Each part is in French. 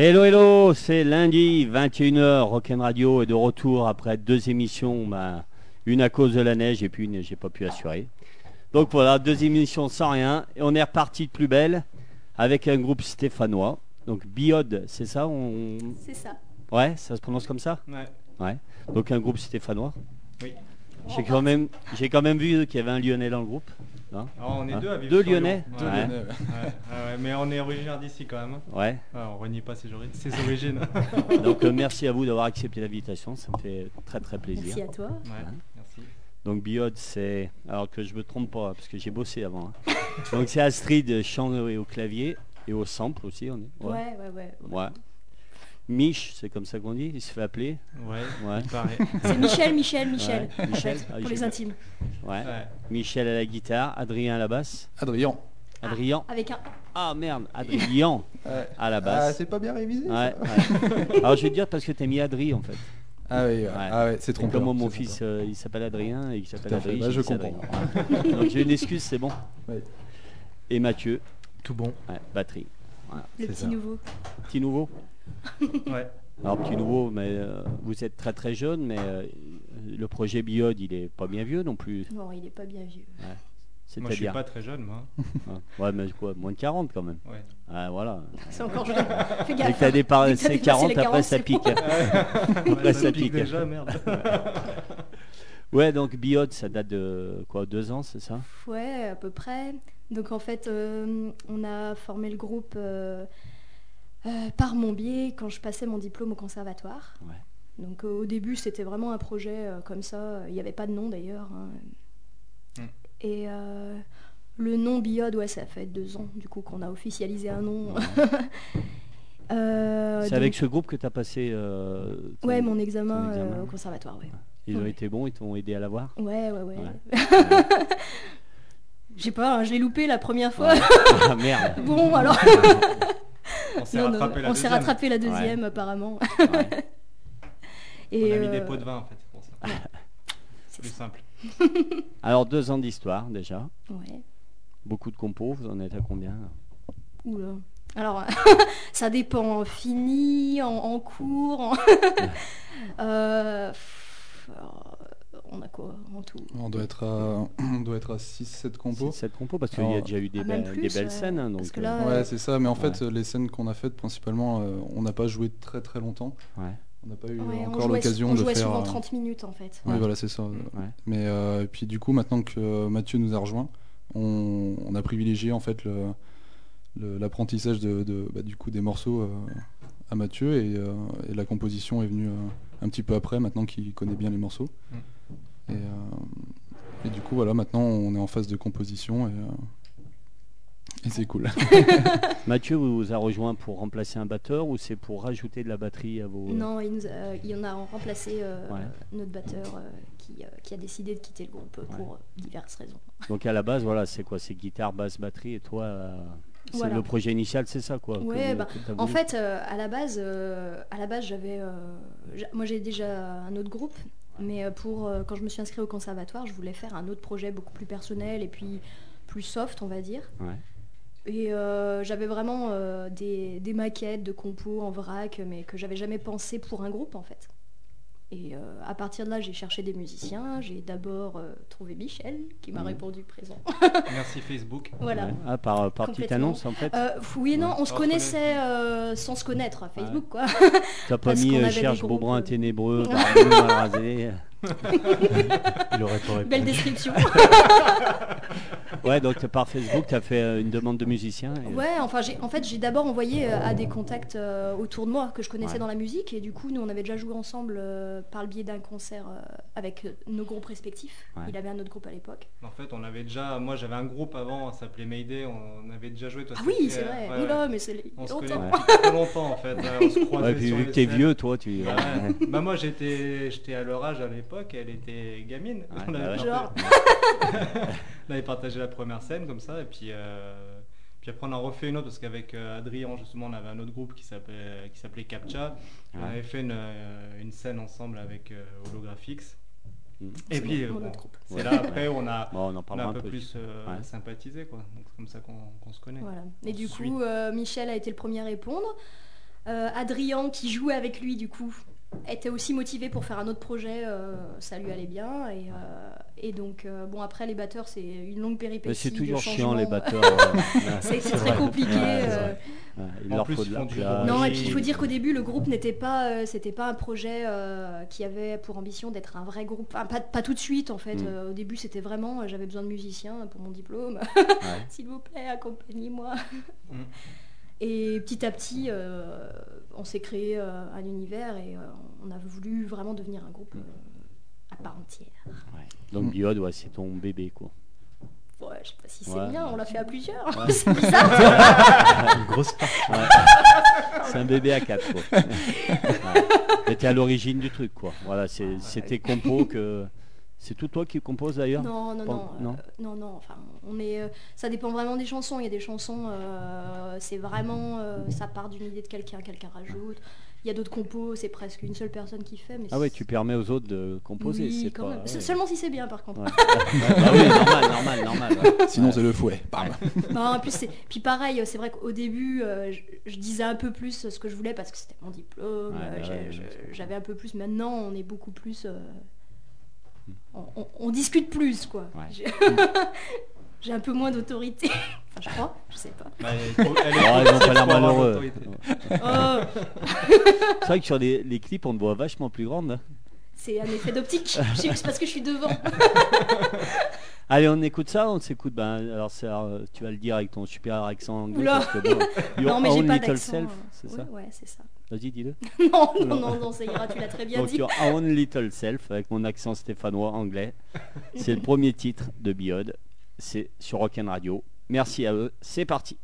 Hello, hello, c'est lundi, 21h, Rock'n Radio est de retour après deux émissions, bah, une à cause de la neige et puis une, j'ai pas pu assurer. Donc voilà, deux émissions sans rien, et on est reparti de plus belle avec un groupe stéphanois. Donc Biode, c'est ça on... C'est ça. Ouais, ça se prononce comme ça Ouais. Ouais. Donc un groupe stéphanois. Oui. J'ai quand même, j'ai quand même vu qu'il y avait un Lyonnais dans le groupe. Hein. Alors, on est Hein deux à vivre Deux sur Lyonnais Lyon. Deux Ouais. Lyonnais, Ouais, ouais, ouais, mais on est originaire d'ici quand même. Ouais. Ouais, on renie pas ses, ori- ses origines. Donc euh, merci à vous d'avoir accepté l'invitation, ça me fait très très plaisir. Merci à toi. Ouais, merci. Donc Biode, c'est... Alors que je me trompe pas, parce que j'ai bossé avant. hein. Donc c'est Astrid, chant et au clavier, et au sample aussi, on est. Ouais, ouais, ouais. Ouais. Mich, c'est comme ça qu'on dit, il se fait appeler. Ouais, Ouais. C'est Michel, Michel, Michel. Ouais, Michel. Ah, pour les intimes. Ouais. Ouais. Michel à la guitare, Adrien à la basse. Adrien. Adrien. Avec un. Ah merde, Adrien à la Ah, basse. c'est pas bien révisé ça Ouais, ouais. Alors je vais te dire parce que t'as mis Adri en fait. Ah oui. Ah ouais, c'est Et trompeur. comme mon fils, euh, il s'appelle Adrien et il s'appelle. Adrien. Bah, je comprends. Donc j'ai une excuse, c'est bon. Ouais. Et Mathieu, Tout bon. ouais, batterie. Le petit ça. nouveau. Petit nouveau Ouais. Alors petit nouveau, mais euh, vous êtes très très jeune, mais euh, le projet Biode, il est pas bien vieux non plus. Non, il est pas bien vieux. Moi, je suis pas très jeune, moi. Ouais. ouais, mais quoi, moins de 40 quand même. Ouais. Ah voilà. C'est encore jeune. Fais Dès gaffe. que t'as dépassé Dès que t'as dépassé 40, les après 40, ça pique. Après Ouais, ça pique. déjà, merde. Ouais, donc Biode, ça date de quoi, deux ans, c'est ça? Ouais, à peu près. Donc en fait, euh, on a formé le groupe euh, euh, par mon biais quand je passais mon diplôme au conservatoire. Ouais. Donc euh, au début, c'était vraiment un projet euh, comme ça. Il n'y avait pas de nom d'ailleurs. hein. Mm. Et euh, le nom Biode, ouais, ça fait deux ans du coup qu'on a officialisé un nom. Euh, C'est donc- avec ce groupe que tu as passé. euh, ton- Ouais, mon examen, ton examen. euh, au conservatoire, ouais. Ils ont Ouais. été bons, ils t'ont aidé à l'avoir Ouais, ouais, ouais. Sais pas, hein, je l'ai loupé la première fois. Ouais. Ah merde Bon, alors. On s'est Non, non, rattrapé la on s'est deuxième. rattrapé la deuxième, apparemment. Ouais. Et On a mis euh, des pots de vin, en fait, c'est pour ça. c'est Plus simple. Alors, deux ans d'histoire déjà. Ouais. Beaucoup de compos, vous en êtes à combien Oula. Alors, ça dépend. Fini, en, en cours. en- Euh, on a quoi en tout? On doit être à, on doit être à 6-7 compos. C'est cette compo parce qu'il y a déjà eu des, ah, plus, des belles ouais. scènes. hein, donc, que euh, là, Ouais, euh, c'est ça, mais en fait, Ouais. euh, les scènes qu'on a faites, principalement, euh, on n'a pas joué très très longtemps. ouais. On n'a pas eu ouais, on encore jouait- l'occasion on de jouait faire. souvent euh, 30 minutes en fait. Oui, voilà, c'est ça. Ouais. Mais euh, et puis du coup, maintenant que euh, Mathieu nous a rejoint, on, on a privilégié en fait le- le- l'apprentissage de, de- bah, du coup des morceaux euh, à Mathieu et, euh, et la composition est venue euh, un petit peu après, maintenant qu'il connaît bien les morceaux. Mm. Et, euh, et du coup, voilà, maintenant on est en phase de composition et, euh, et c'est cool. Mathieu vous a rejoint pour remplacer un batteur ou c'est pour rajouter de la batterie à vos. Non, il, nous a- il en a remplacé euh, Ouais. notre batteur euh, qui, euh, qui a décidé de quitter le groupe pour euh, diverses raisons. Donc à la base, voilà, c'est quoi? C'est guitare, basse, batterie et toi, euh, c'est Voilà. le projet initial, c'est ça quoi Ouais, bah, que En fait, euh, à la base, euh, à la base, j'avais, euh, j'a- moi j'ai déjà un autre groupe, mais euh, pour euh, quand je me suis inscrite au conservatoire, je voulais faire un autre projet beaucoup plus personnel et puis plus soft, on va dire. Ouais. Et euh, j'avais vraiment euh, des, des maquettes de compos en vrac, mais que j'avais jamais pensé pour un groupe en fait. Et euh, à partir de là, j'ai cherché des musiciens. J'ai d'abord euh, trouvé Michel qui m'a Mhm. répondu présent. Merci Facebook. voilà. Ouais. Ah, par, par petite annonce en fait Euh, oui non, Ouais. on se On se connaissait euh, sans se connaître à Facebook quoi. T'as pas parce mis euh, cherche groupes, Beaubrun euh, ténébreux, rasé. Il aurait pas Belle description. Ouais, donc par Facebook, tu as fait euh, une demande de musicien. et- Ouais, enfin, j'ai, en fait, j'ai d'abord envoyé euh, à des contacts euh, autour de moi que je connaissais Ouais. dans la musique, et du coup, nous, on avait déjà joué ensemble euh, par le biais d'un concert euh, avec euh, nos groupes respectifs. Ouais. Il avait un autre groupe à l'époque. En fait, on avait déjà, moi j'avais un groupe avant, ça s'appelait Mayday, on avait déjà joué. Toi, Ah oui, c'est vrai. ouais, Oula, mais c'est On a se connaît longtemps. Ouais. depuis très longtemps en fait. ouais, on se croisait Ouais, puis sur vu que t'es vieux, toi, tu. Ouais. bah moi j'étais j'étais à leur âge à l'époque, elle était gamine. Ouais, on, avait bah. Genre. on avait partagé la première scène comme ça et puis euh, puis après on a refait une autre parce qu'avec euh, Adrien justement on avait un autre groupe qui s'appelait qui s'appelait Captcha. On avait fait une, euh, une scène ensemble avec euh, Holographix. Mm. Et puis euh, bon, c'est Ouais. là après où on a Bon, on en on a parlera un peu plus euh, Ouais. sympathisé quoi. Donc c'est comme ça qu'on se connaît. Voilà. Et On du suit. coup, euh, Michel a été le premier à répondre. Euh, Adrien, qui jouait avec lui, du coup, était aussi motivé pour faire un autre projet. euh, ça lui allait bien. Et, euh, et donc, euh, bon, après, les batteurs, c'est une longue péripétie. Mais c'est de toujours changement. chiant les batteurs. C'est très vrai. compliqué. Ouais. Ouais, il En leur plus, faut de la place. Non, et puis il faut dire qu'au début, le groupe n'était pas, euh, c'était pas un projet euh, qui avait pour ambition d'être un vrai groupe. Enfin, pas, pas tout de suite, en fait. Mm. Euh, au début, c'était vraiment, euh, j'avais besoin de musiciens pour mon diplôme. Ouais. S'il vous plaît, accompagnez-moi. Mm. Et petit à petit, euh, on s'est créé euh, un univers et euh, on a voulu vraiment devenir un groupe euh, à part entière. Ouais. Donc Mm. Biode, ouais, c'est ton bébé quoi. Ouais, je sais pas si c'est Ouais. bien, on l'a fait à plusieurs. Ouais. c'est bizarre. Une grosse part. Ouais. C'est un bébé à quatre quoi. T'es à l'origine du truc quoi. Voilà, tes compos que. C'est tout toi qui composes d'ailleurs Non, non, Pas- non, non euh, non, non. Enfin, on est, euh, ça dépend vraiment des chansons. Il y a des chansons, euh, c'est vraiment, euh, ça part d'une idée de quelqu'un, quelqu'un rajoute. Il y a d'autres compos, c'est presque une seule personne qui fait. Mais Ah ouais, c'est- tu permets aux autres de composer. Oui, c'est quand pas- même. ouais. Se- Seulement si c'est bien, par contre. Ouais. Bah oui, normal, normal, normal. ouais. Sinon, Ouais. c'est le fouet. Bam. Non, en plus, c'est- puis pareil, c'est vrai qu'au début, euh, je, je disais un peu plus ce que je voulais parce que c'était mon diplôme. J'avais un peu plus. Maintenant, on est beaucoup plus. On, on- on discute plus, quoi. Ouais. J'ai- un peu moins d'autorité. Enfin, je crois, je sais pas. Bah, elle est trop- elle est Oh, trop ils ont petite pas l'air pour avoir malheureux. l'autorité. Oh, C'est vrai que sur les, les clips, on te voit vachement plus grande. hein. c'est un effet d'optique. Je sais que c'est parce que je suis devant. Allez, on écoute ça, on s'écoute. Ben, alors, tu vas le dire avec ton super accent anglais. Parce que, bon, non, mais j'ai pas d'accent. self, euh, c'est ouais, ça? Ouais, c'est ça. Vas-y, dis-le. Non, non, Non. non, ça ira, tu l'as très bien Donc, dit. your own little self, avec mon accent stéphanois anglais. C'est le premier titre de Biode. C'est sur Rock'n Radio. Merci à eux. C'est parti.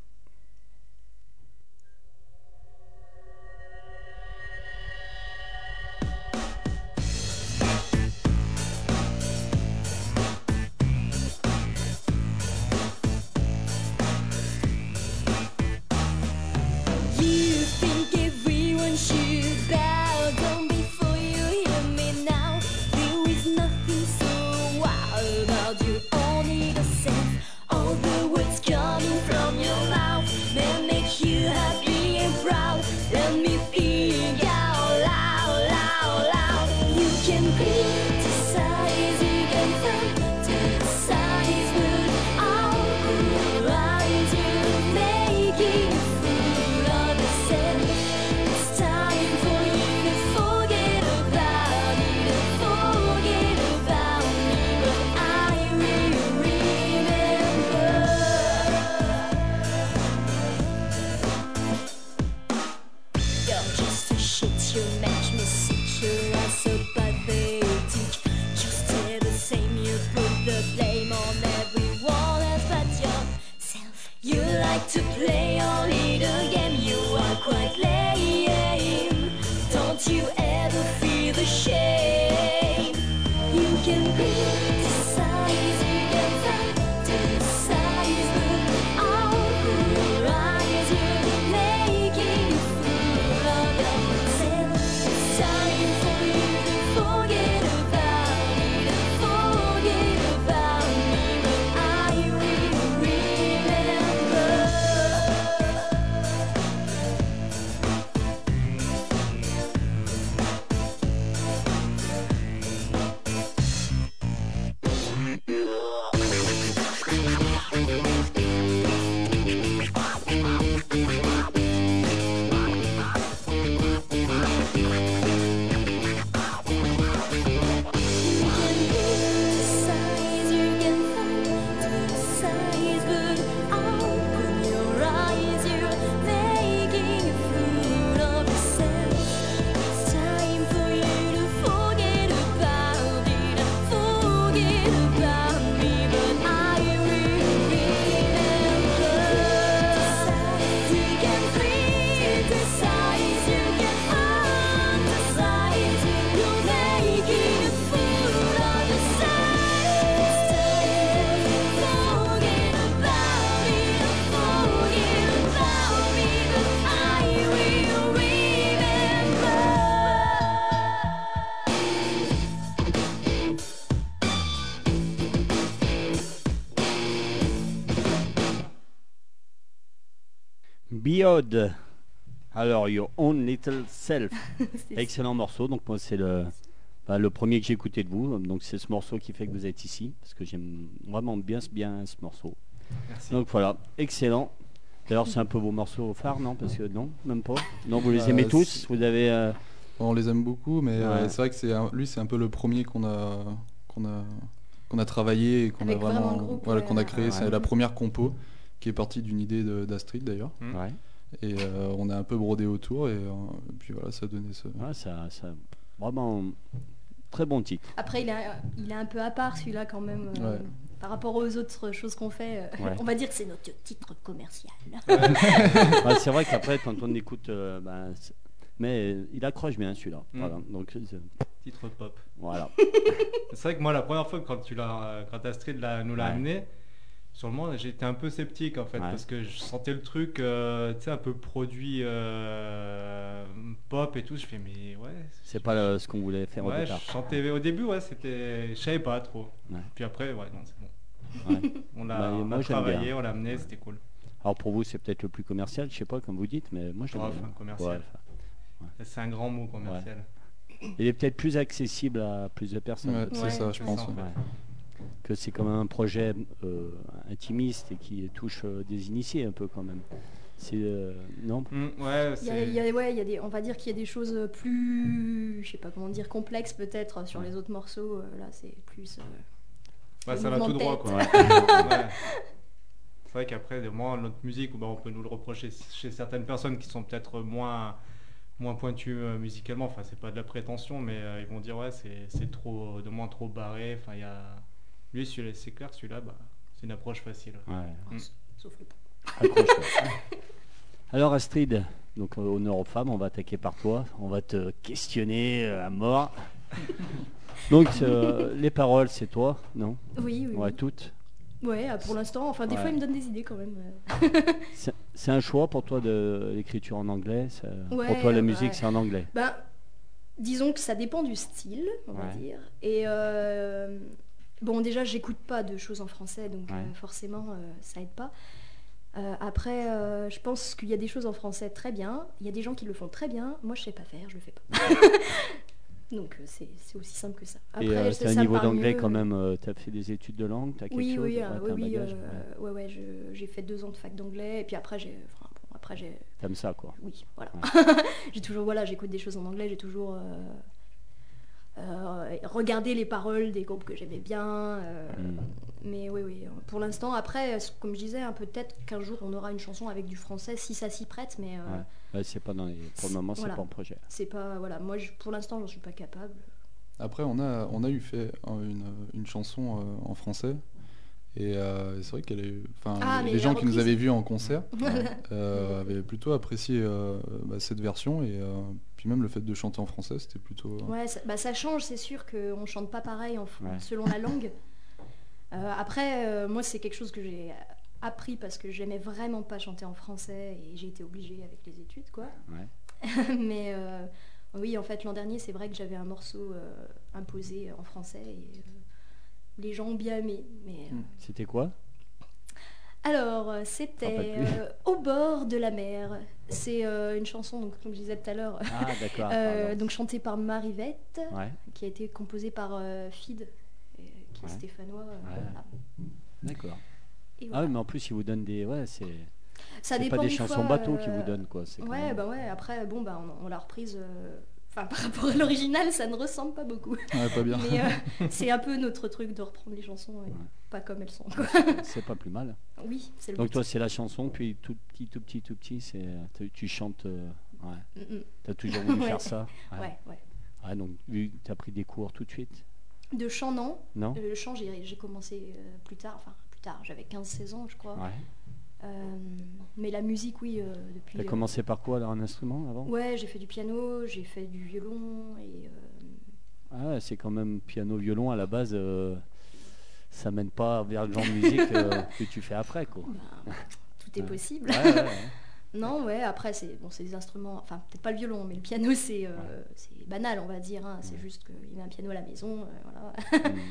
Alors, Your Own Little Self. Excellent morceau. Donc, moi, c'est le, bah, le premier que j'ai écouté de vous. Donc, c'est ce morceau qui fait que vous êtes ici. Parce que j'aime vraiment bien, bien ce morceau. Merci. Donc, voilà. Excellent. D'ailleurs, c'est un peu vos morceaux phares, non? Parce que non, même pas. Non, vous les Euh, aimez tous? Vous avez. euh, On les aime beaucoup, mais euh, c'est vrai que c'est un- lui, c'est un peu le premier qu'on a, qu'on a, qu'on a travaillé et qu'on a vraiment vraiment, le groupe, voilà, qu'on a créé. Ouais. C'est la première compo qui est partie d'une idée de- d'Astrid d'ailleurs. Ouais. Et euh, on a un peu brodé autour et, euh, et puis voilà, ça a donné ce. Ouais, ça, ça, vraiment très bon titre. Après, il est, il est un peu à part celui-là quand même. euh, Ouais. Par rapport aux autres choses qu'on fait, euh, Ouais. on va dire que c'est notre titre commercial. Ouais, c'est vrai qu'après, quand on écoute, euh, ben, mais il accroche bien celui-là. Mm. Voilà. Donc, Titre pop. voilà. C'est vrai que moi, la première fois quand tu l'as, quand Astrid nous l'a Ouais. amené, sur le moment, j'étais un peu sceptique en fait, Ouais. parce que je sentais le truc, euh, tu sais, un peu produit euh, pop et tout. Je fais, mais ouais. C'est pas euh, ce qu'on voulait faire au Ouais, départ. je chantais au début, ouais, c'était, je savais pas trop. Ouais. Puis après, ouais, non, c'est bon. Ouais. On l'a, Bah, on travaillé, bien. on l'a amené, c'était cool. Alors pour vous, c'est peut-être le plus commercial, je sais pas comme vous dites, mais moi je Ouais, enfin, commercial. C'est un grand mot commercial. Il est peut-être plus accessible à plus de personnes. C'est ça, je pense. ça, en ouais. fait. Que c'est quand même un projet euh, intimiste et qui touche euh, des initiés un peu quand même. C'est euh, non? Mm, ouais, Il y a, c'est. il y a- ouais, il y a des, on va dire qu'il y a des choses plus, je sais pas comment dire, complexes peut-être sur les autres morceaux. euh, Là, c'est plus. euh, Ouais, ça va tout droit quoi. Ouais. C'est vrai qu'après, moi, notre musique, bah, on peut nous le reprocher chez certaines personnes qui sont peut-être moins, moins pointues euh, musicalement. Enfin, c'est pas de la prétention, mais euh, ils vont dire ouais, c'est c'est trop, de moins trop barré. Enfin, il y a. Lui, celui-là, c'est clair, celui-là, bah, c'est une approche facile. Ouais. Mm. sauf. Alors Astrid, donc euh, honneur aux femmes, on va attaquer par toi, on va te questionner euh, à mort. Donc euh, les paroles, c'est toi, non? Oui, oui. Ouais, oui. toutes. Ouais, euh, pour l'instant. Enfin, des Ouais. fois, il me donne des idées quand même. C'est un choix pour toi de l'écriture en anglais ça- Pour toi, la bah, musique, c'est en anglais? Ben, disons que ça dépend du style, on va dire. Et euh, bon, déjà, j'écoute pas de choses en français, donc Ouais. euh, forcément, euh, ça aide pas. Euh, après, je pense qu'il y a des choses en français très bien. Il y a des gens qui le font très bien. Moi, je sais pas faire, je le fais pas. donc, c'est c'est aussi simple que ça. Après, t'as un niveau d'anglais quand même, tu as fait des études de langue, tu as quelque Oui, chose oui, oui, oui, ouais, ouais, j'ai fait deux ans de fac d'anglais, et puis après, j'ai, enfin, bon, après, j'ai. T'aimes ça quoi. oui, voilà. j'ai toujours, voilà, j'écoute des choses en anglais, j'ai toujours euh, regardé les paroles des groupes que j'aimais bien. euh, Mm. Mais oui, oui, pour l'instant, après, comme je disais, hein, peut-être qu'un jour on aura une chanson avec du français si ça s'y prête, mais euh, Ouais. Ouais, c'est pas dans les... Pour le moment, c'est Voilà. pas en projet. c'est pas, voilà, moi je- pour l'instant, j'en suis pas capable. Après, on a, on a eu fait une, une chanson euh, en français. Et euh, c'est vrai qu'elle est. Enfin, Ah, les- gens qui nous avaient vus en concert euh, avaient plutôt apprécié euh, bah, cette version. Et euh, puis même le fait de chanter en français, c'était plutôt. euh, Ouais, ça, bah, ça change, c'est sûr qu'on chante pas pareil en, Ouais. selon la langue. Euh, après, euh, moi, c'est quelque chose que j'ai appris parce que j'aimais vraiment pas chanter en français et j'ai été obligée avec les études, quoi. Ouais. Mais euh, oui, en fait, l'an dernier, c'est vrai que j'avais un morceau euh, imposé en français et euh, les gens ont bien aimé. Mais, euh, Mm. C'était quoi? Alors, c'était euh, Au bord de la mer. C'est euh, une chanson, donc, comme je disais tout à l'heure, Ah, euh, donc chantée par Marivette Ouais, qui a été composé par euh, Fid, qui est stéphanois. Ouais. voilà. d'accord. Ah oui, mais en plus, ils vous donnent des. Ouais, c'est. Ça dépend pas des chansons fois, bateaux qui vous donnent, quoi. Ouais, même- bah ouais, après, bon, bah, on, on l'a reprise. Enfin, par rapport à l'original, ça ne ressemble pas beaucoup. Ouais, pas bien. Mais euh, c'est un peu notre truc de reprendre les chansons, et Ouais. pas comme elles sont. quoi. C'est pas plus mal. Oui, c'est le Donc but. toi, c'est la chanson, puis tout petit, tout petit, tout petit, c'est tu, tu chantes. euh, ouais. Mm, mm. T'as toujours voulu Ouais. faire ça. Ouais, ouais. Ouais, donc vu que t'as pris des cours tout de suite, De chant, non. non Euh, Le chant, j'ai j'ai commencé euh, plus tard. Enfin, plus tard, j'avais 15-16 ans, je crois. Euh, mais la musique, oui, euh, depuis. T'as euh, commencé par quoi alors un instrument avant? Ouais, j'ai fait du piano, j'ai fait du violon et. Ah c'est quand même piano, violon à la base. ça mène pas vers le genre de musique que tu fais après, quoi. bah, tout est possible. Ouais, ouais, ouais. Non, ouais, après, c'est bon, c'est des instruments, enfin, peut-être pas le violon, mais le piano, c'est euh, banal, on va dire. hein. C'est Ouais. juste qu'il y avait un piano à la maison, euh, voilà. Mm.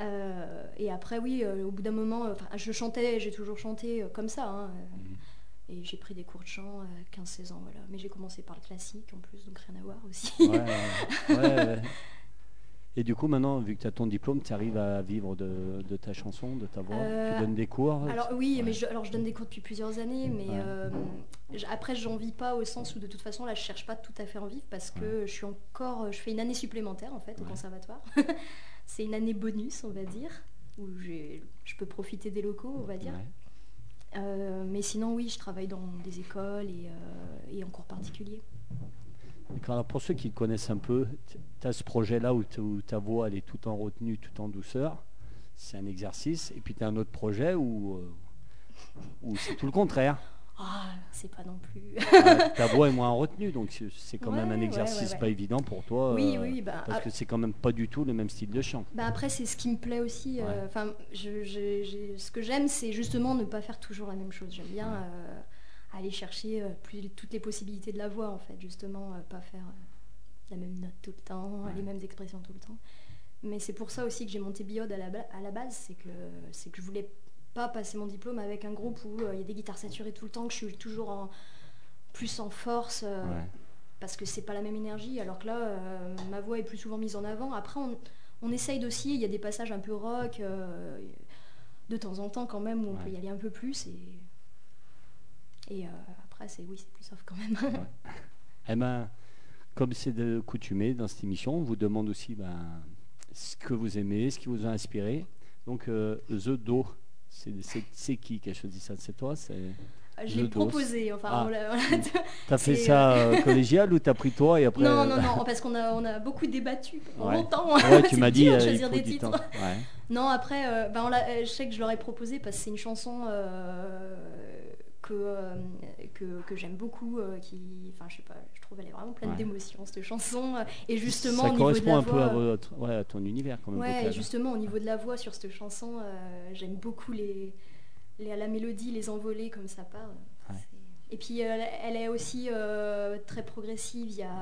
Euh, et après, oui, euh, au bout d'un moment, euh, je chantais, j'ai toujours chanté comme ça. hein. Mhm. Et j'ai pris des cours de chant à 15-16 ans, voilà. Mais j'ai commencé par le classique en plus, donc rien à voir aussi. Ouais, ouais. Et du coup, maintenant, vu que tu as ton diplôme, tu arrives à vivre de, de ta chanson, de ta voix? Euh, Tu donnes des cours? Alors oui, Ouais. mais je, alors je donne des cours depuis plusieurs années, mais Ouais. euh, après j'en vis pas au sens où de toute façon là je cherche pas tout à fait en vivre parce que je suis encore, je fais une année supplémentaire en fait au conservatoire. C'est une année bonus on va dire où je peux profiter des locaux on va dire. Ouais. Euh, mais sinon oui, je travaille dans des écoles et, euh, et en cours particuliers. D'accord, alors pour ceux qui connaissent un peu, tu as ce projet-là où, ta voix elle est tout en retenue, tout en douceur. C'est un exercice. Et puis tu as un autre projet où, euh, où c'est tout le contraire. Ah, c'est pas non plus. Euh, ta voix est moins en retenue, donc c'est- quand même un exercice ouais, ouais. pas évident pour toi. oui, euh, oui, bah, Parce ah, que c'est quand même pas du tout le même style de chant. Bah après, c'est ce qui me plaît aussi. euh. Enfin, je- je- j'ai- ce que j'aime, c'est justement ne pas faire toujours la même chose. J'aime bien euh, aller chercher plus, toutes les possibilités de la voix, en fait. Justement, pas faire la même note tout le temps, les mêmes expressions tout le temps. Mais c'est pour ça aussi que j'ai monté Biode à la, ba- à la base, c'est que, c'est que je voulais pas passer mon diplôme avec un groupe où euh, il y a des guitares saturées tout le temps, que je suis toujours en, plus en force. euh, Ouais. parce que c'est pas la même énergie, alors que là, euh, ma voix est plus souvent mise en avant. Après, on, on essaye d'osciller, il y a des passages un peu rock, euh, de temps en temps quand même, où on Ouais. peut y aller un peu plus. Et, et euh, après, c'est oui, c'est plus soft quand même. Eh ben, comme c'est de coutumé dans cette émission, on vous demande aussi ben, ce que vous aimez, ce qui vous a inspiré. Donc, euh, The Do, c'est qui qui a choisi ça? C'est toi? Je l'ai proposé, enfin, Ah. on l'a- T'as fait ça euh, collégial ou t'as pris toi et après non, non, non, parce qu'on a, on a beaucoup débattu pendant Ouais. longtemps. Ouais, tu m'as dit euh, choisir des titres. Ouais. Non, après, euh, ben, on euh, je sais que je leur ai proposé parce que c'est une chanson euh, que, euh, que, que j'aime beaucoup, euh, qui, enfin, je sais pas, je trouve elle est vraiment pleine Ouais. d'émotions cette chanson. Et justement, ça au niveau de correspond la un peu voix, à, votre, ouais, à ton univers quand même ouais, et justement au niveau de la voix sur cette chanson, euh, j'aime beaucoup les, les, la mélodie, les envolées comme ça part. Et puis euh, elle est aussi euh, très progressive, il y a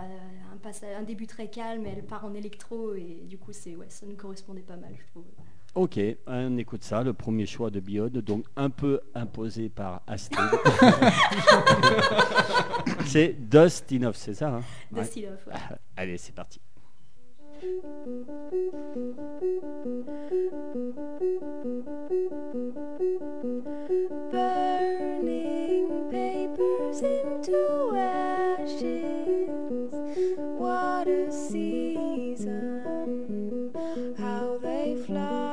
un, passage, un début très calme, et elle part en électro et du coup c'est ouais, ça nous correspondait pas mal je trouve. Ok, on écoute ça, le premier choix de Biode, donc un peu imposé par Astrid. c'est Dust Enough, c'est ça hein? Ouais. Dusty Love, ouais. Allez, c'est parti. Burning papers into ashes. What a season. How they fly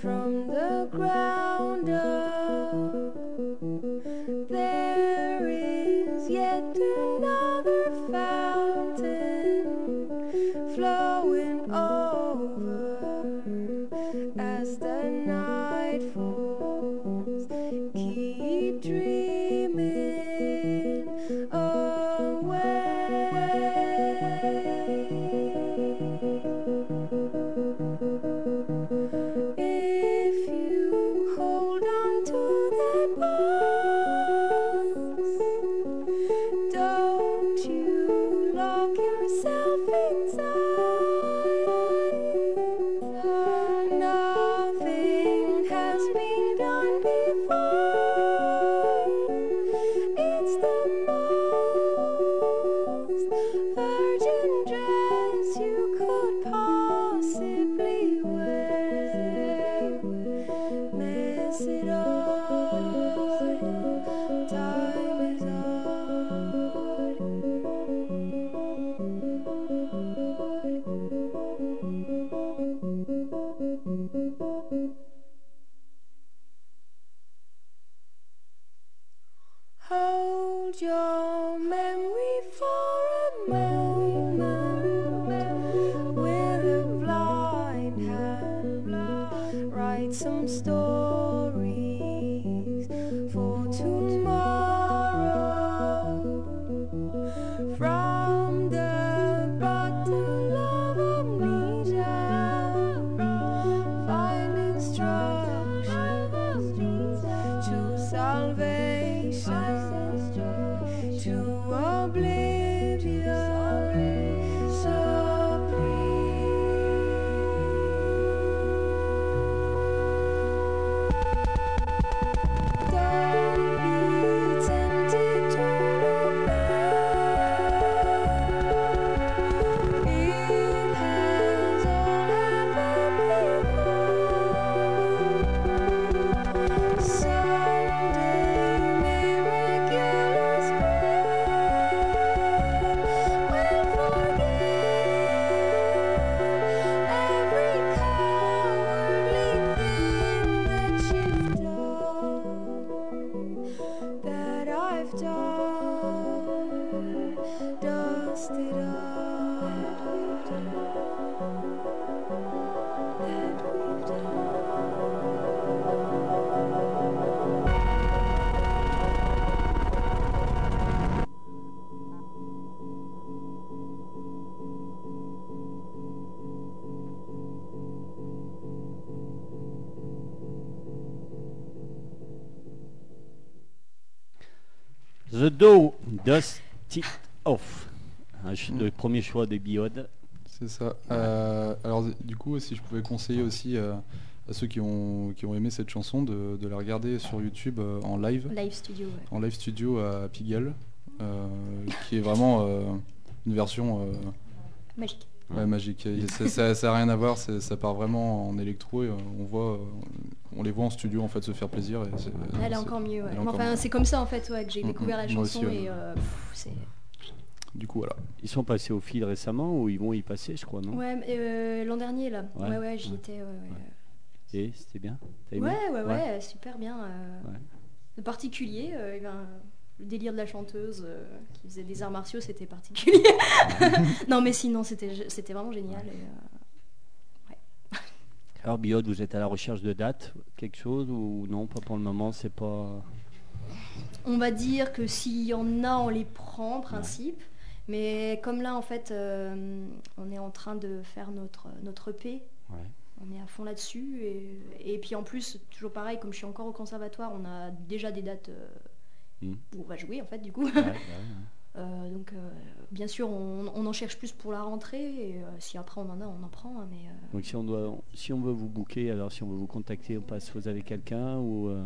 from the ground to The Do, Dust It Off. Un ch- Le premier choix des Biode. C'est ça. Euh, alors du coup, si je pouvais conseiller aussi euh, à ceux qui ont, qui ont aimé cette chanson de, de la regarder sur YouTube euh, en live, Live studio, ouais. en live studio à Pigalle, euh, qui est vraiment euh, une version euh, Magique. ouais, magique. Ça- Ça ça a rien à voir, c'est- ça part vraiment en électro et euh, on voit, euh, on les voit en studio en fait se faire plaisir. Et c'est- Elle est encore mieux, ouais. Enfin, c'est comme ça en fait ouais, que j'ai Mm, découvert mm, la chanson aussi, ouais. et euh, pff, c'est. Du coup voilà. Ils sont passés au fil récemment ou ils vont y passer, je crois, non? Ouais, mais, euh, l'an dernier là. Ouais, Ouais, ouais, j'y ouais. étais. Ouais, ouais. Et c'était bien? T'as aimé? Ouais, ouais, ouais, super bien. euh, particulier, euh, eh ben, le délire de la chanteuse euh, qui faisait des arts martiaux, c'était particulier. non, mais sinon, c'était c'était vraiment génial. et, euh, Alors Biode, vous êtes à la recherche de dates, quelque chose ou non Pas pour le moment, c'est pas. on va dire que s'il y en a, on les prend en principe. Mais comme là, en fait, euh, on est en train de faire notre, notre EP. Ouais. On est à fond là-dessus. Et, et puis en plus, toujours pareil, comme je suis encore au conservatoire, on a déjà des dates euh, Mm. où on va jouer, en fait, du coup. Ouais, Euh, donc, euh, bien sûr, on, on en cherche plus pour la rentrée. Et euh, si après on en a, on en prend. hein, mais, euh, Donc si on doit, si on veut vous booker, alors si on veut vous contacter, on passe vous avez quelqu'un ou euh,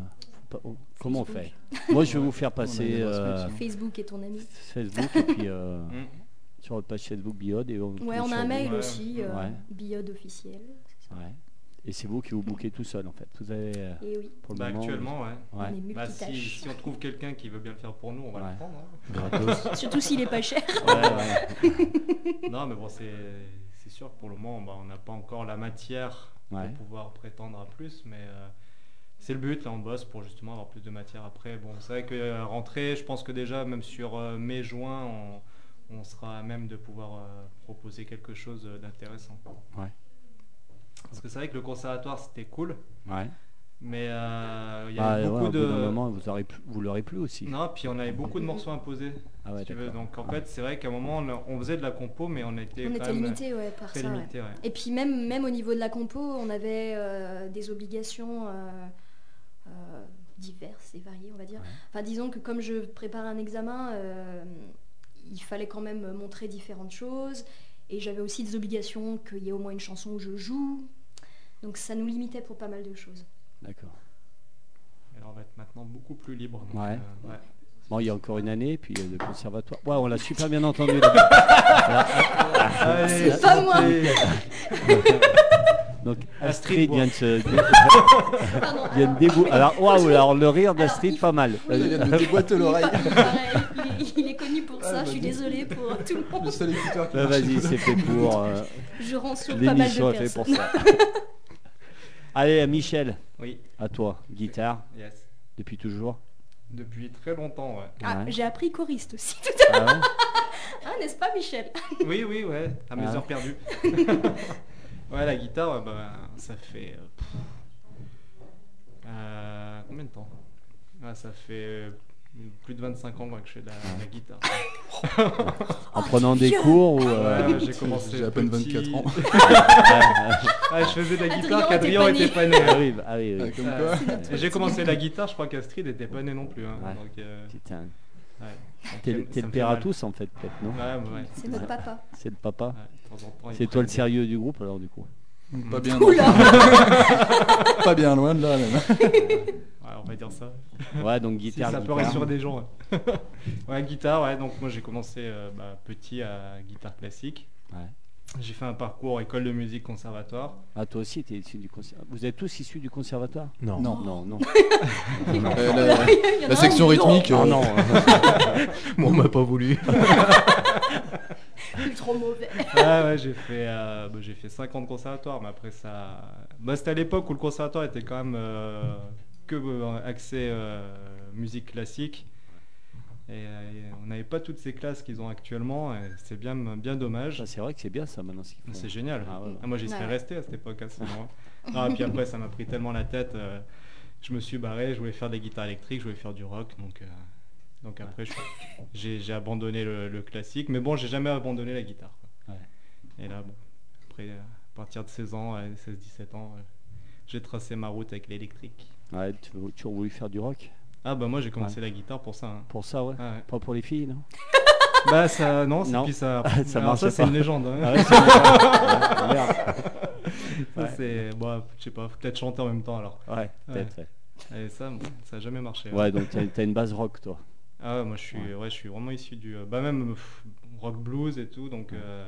pas- oh, comment on fait? Moi je vais vous faire passer euh, Facebook est ton ami. Facebook et puis euh, Mm. sur votre page Facebook Biode et on Ouais, on a un mail Ouais. aussi, euh, Ouais. Biode officiel. Ouais. Et c'est vous qui vous bookez tout seul en fait. Vous avez euh, Et oui, pour le Bah, moment actuellement, ouais. ouais, on est Bah, si, multitâche. si on trouve quelqu'un qui veut bien le faire pour nous, on va Ouais. le prendre. hein. gratos. Surtout s'il est pas cher. Ouais, ouais. Non, mais bon, c'est sûr que pour le moment, bah, on n'a pas encore la matière Ouais. pour pouvoir prétendre à plus, mais euh, c'est le but. Là, on bosse pour justement avoir plus de matière après. Bon, c'est vrai que euh, rentrer, je pense que déjà, même sur euh, mai-juin, on, on sera à même de pouvoir euh, proposer quelque chose d'intéressant. Ouais. Parce que c'est vrai que le conservatoire, c'était cool, Ouais. mais euh, il y Bah, avait beaucoup de... moment, vous aurez plus, vous l'aurez plus aussi. Non, puis on avait beaucoup de morceaux imposés, Ah ouais, si tu veux. d'accord. Donc en fait, c'est vrai qu'à un moment, on, on faisait de la compo, mais on était On quand était même limité ouais, par très ça. limité. ouais. Et puis même, même au niveau de la compo, on avait euh, des obligations euh, euh, diverses et variées, on va dire. Ouais. Enfin, disons que comme je préparais un examen, euh, il fallait quand même montrer différentes choses. Et j'avais aussi des obligations qu'il y ait au moins une chanson où je joue. Donc ça nous limitait pour pas mal de choses. D'accord. Alors on va être maintenant beaucoup plus libre. donc, Ouais. euh, ouais. Bon, il y a encore une année, puis euh, le conservatoire. Ouais, on l'a super bien entendu. C'est pas moi. Donc Astrid Astrid vient de se vient de débou- Alors waouh, alors le rire d'Astrid pas mal. Oui, Il vient de déboîter l'oreille. Ah, ça, bah, je suis désolée pour tout le Le monde. seul écouteur qui Bah. Vas-y, c'est fait pour. euh, Je rends sur pas mal de est fait pour personnes. ça. Allez, Michel, Oui, à toi. Guitare, yes. depuis toujours. Depuis très longtemps, ouais. Ah, Ouais. j'ai appris choriste aussi. Ah ouais Ah, n'est-ce pas, Michel Oui, oui, ouais, à mes Ah. heures perdues. ouais, la guitare, ouais, bah, ça fait. euh, euh, combien de temps? Ah, Ça fait euh, plus de 25 ans quoi, que je fais de la, la guitare. En prenant des cours ou. euh, j'ai commencé. J'ai à peine petit. 24 ans. Ouais, je faisais de la guitare était qu'Adrien était pas né. Ah ah comme Euh, J'ai commencé la guitare, je crois qu'Astrid n'était pas né non plus. hein. Ouais. Donc, euh, Putain. ouais. T'es le père à tous en fait, peut-être, non Ouais, ouais, ouais. C'est notre papa. C'est le papa. C'est toi le sérieux du groupe alors du coup. Pas bien, Oula pas bien loin de là même. Ouais, on va dire ça. Ouais, donc Si guitare. ça peut rassurer des gens. Ouais, Ouais, guitare, ouais. Donc moi j'ai commencé euh, bah, petit à guitare classique. Ouais. J'ai fait un parcours école de musique conservatoire. Ah, toi aussi, t'es issu du conservatoire. Vous êtes tous issus du conservatoire? Non. Non. Non, non. Euh, la, section rythmique. Ah euh, non. Moi, on m'a pas voulu. Trop mauvais. Ah ouais, j'ai fait, euh, bah, j'ai fait 5 ans de conservatoire, mais après ça. Bah, c'était à l'époque où le conservatoire était quand même euh, que euh, axé euh, musique classique. Et, euh, et on n'avait pas toutes ces classes qu'ils ont actuellement, et c'est bien, bien dommage. Ça, C'est vrai que c'est bien ça maintenant ce qu'ils font. C'est génial. Ah ouais. Ah, moi, j'y serais Ouais. resté à cette époque. à ce moment. Ah, et puis après, ça m'a pris tellement la tête. euh, je me suis barré. Je voulais faire des guitares électriques, je voulais faire du rock. Donc, euh, donc après, je- j'ai j'ai abandonné le, le classique. Mais bon, j'ai jamais abandonné la guitare. quoi. Et là, bon, après, à partir de 16 ans, 16-17 ans, j'ai tracé ma route avec l'électrique. Ouais, tu as toujours voulu faire du rock? Ah bah moi j'ai commencé la guitare pour ça. hein. Pour ça, ouais. Ah ouais. Pas pour les filles, non? Bah ça, non, Non. puis ça, Ça alors ça c'est une légende. hein. Ah ouais, c'est merde. Ça, Ouais. c'est, bon, je sais pas, peut-être chanter en même temps alors. Ouais, peut-être. Ouais, Et ça, ça a jamais marché. hein. Ouais, donc t'as t'as une base rock, toi. Ah ouais, moi je suis, Ouais. je suis vraiment issu du, bah même pff, rock blues et tout, donc. euh,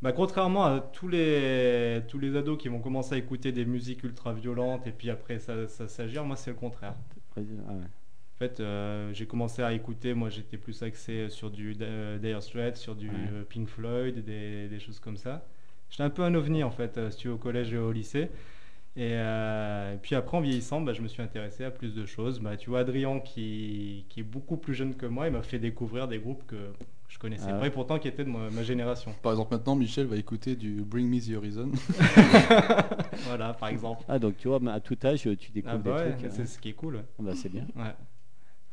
bah, contrairement à tous les, tous les ados qui vont commencer à écouter des musiques ultra violentes et puis après ça, ça s'agir, moi c'est le contraire. Ah ouais. En fait, euh, j'ai commencé à écouter, moi j'étais plus axé sur du euh, Dire Straits, sur du Ouais. euh, Pink Floyd, des, des choses comme ça. J'étais un peu un ovni en fait, si tu veux, au collège et au lycée. Et, euh, et puis après, en vieillissant, bah, je me suis intéressé à plus de choses. Bah, tu vois, Adrien, qui, qui est beaucoup plus jeune que moi, il m'a fait découvrir des groupes que je connaissais Ah pas ouais. et pourtant qui étaient de ma, ma génération. Par exemple, maintenant, Michel va écouter du Bring Me the Horizon. voilà, par exemple. Ah, donc tu vois, à tout âge, tu découvres Ah bah ouais, des trucs. c'est hein. ce qui est cool. ouais. Ah bah, c'est bien. Ouais.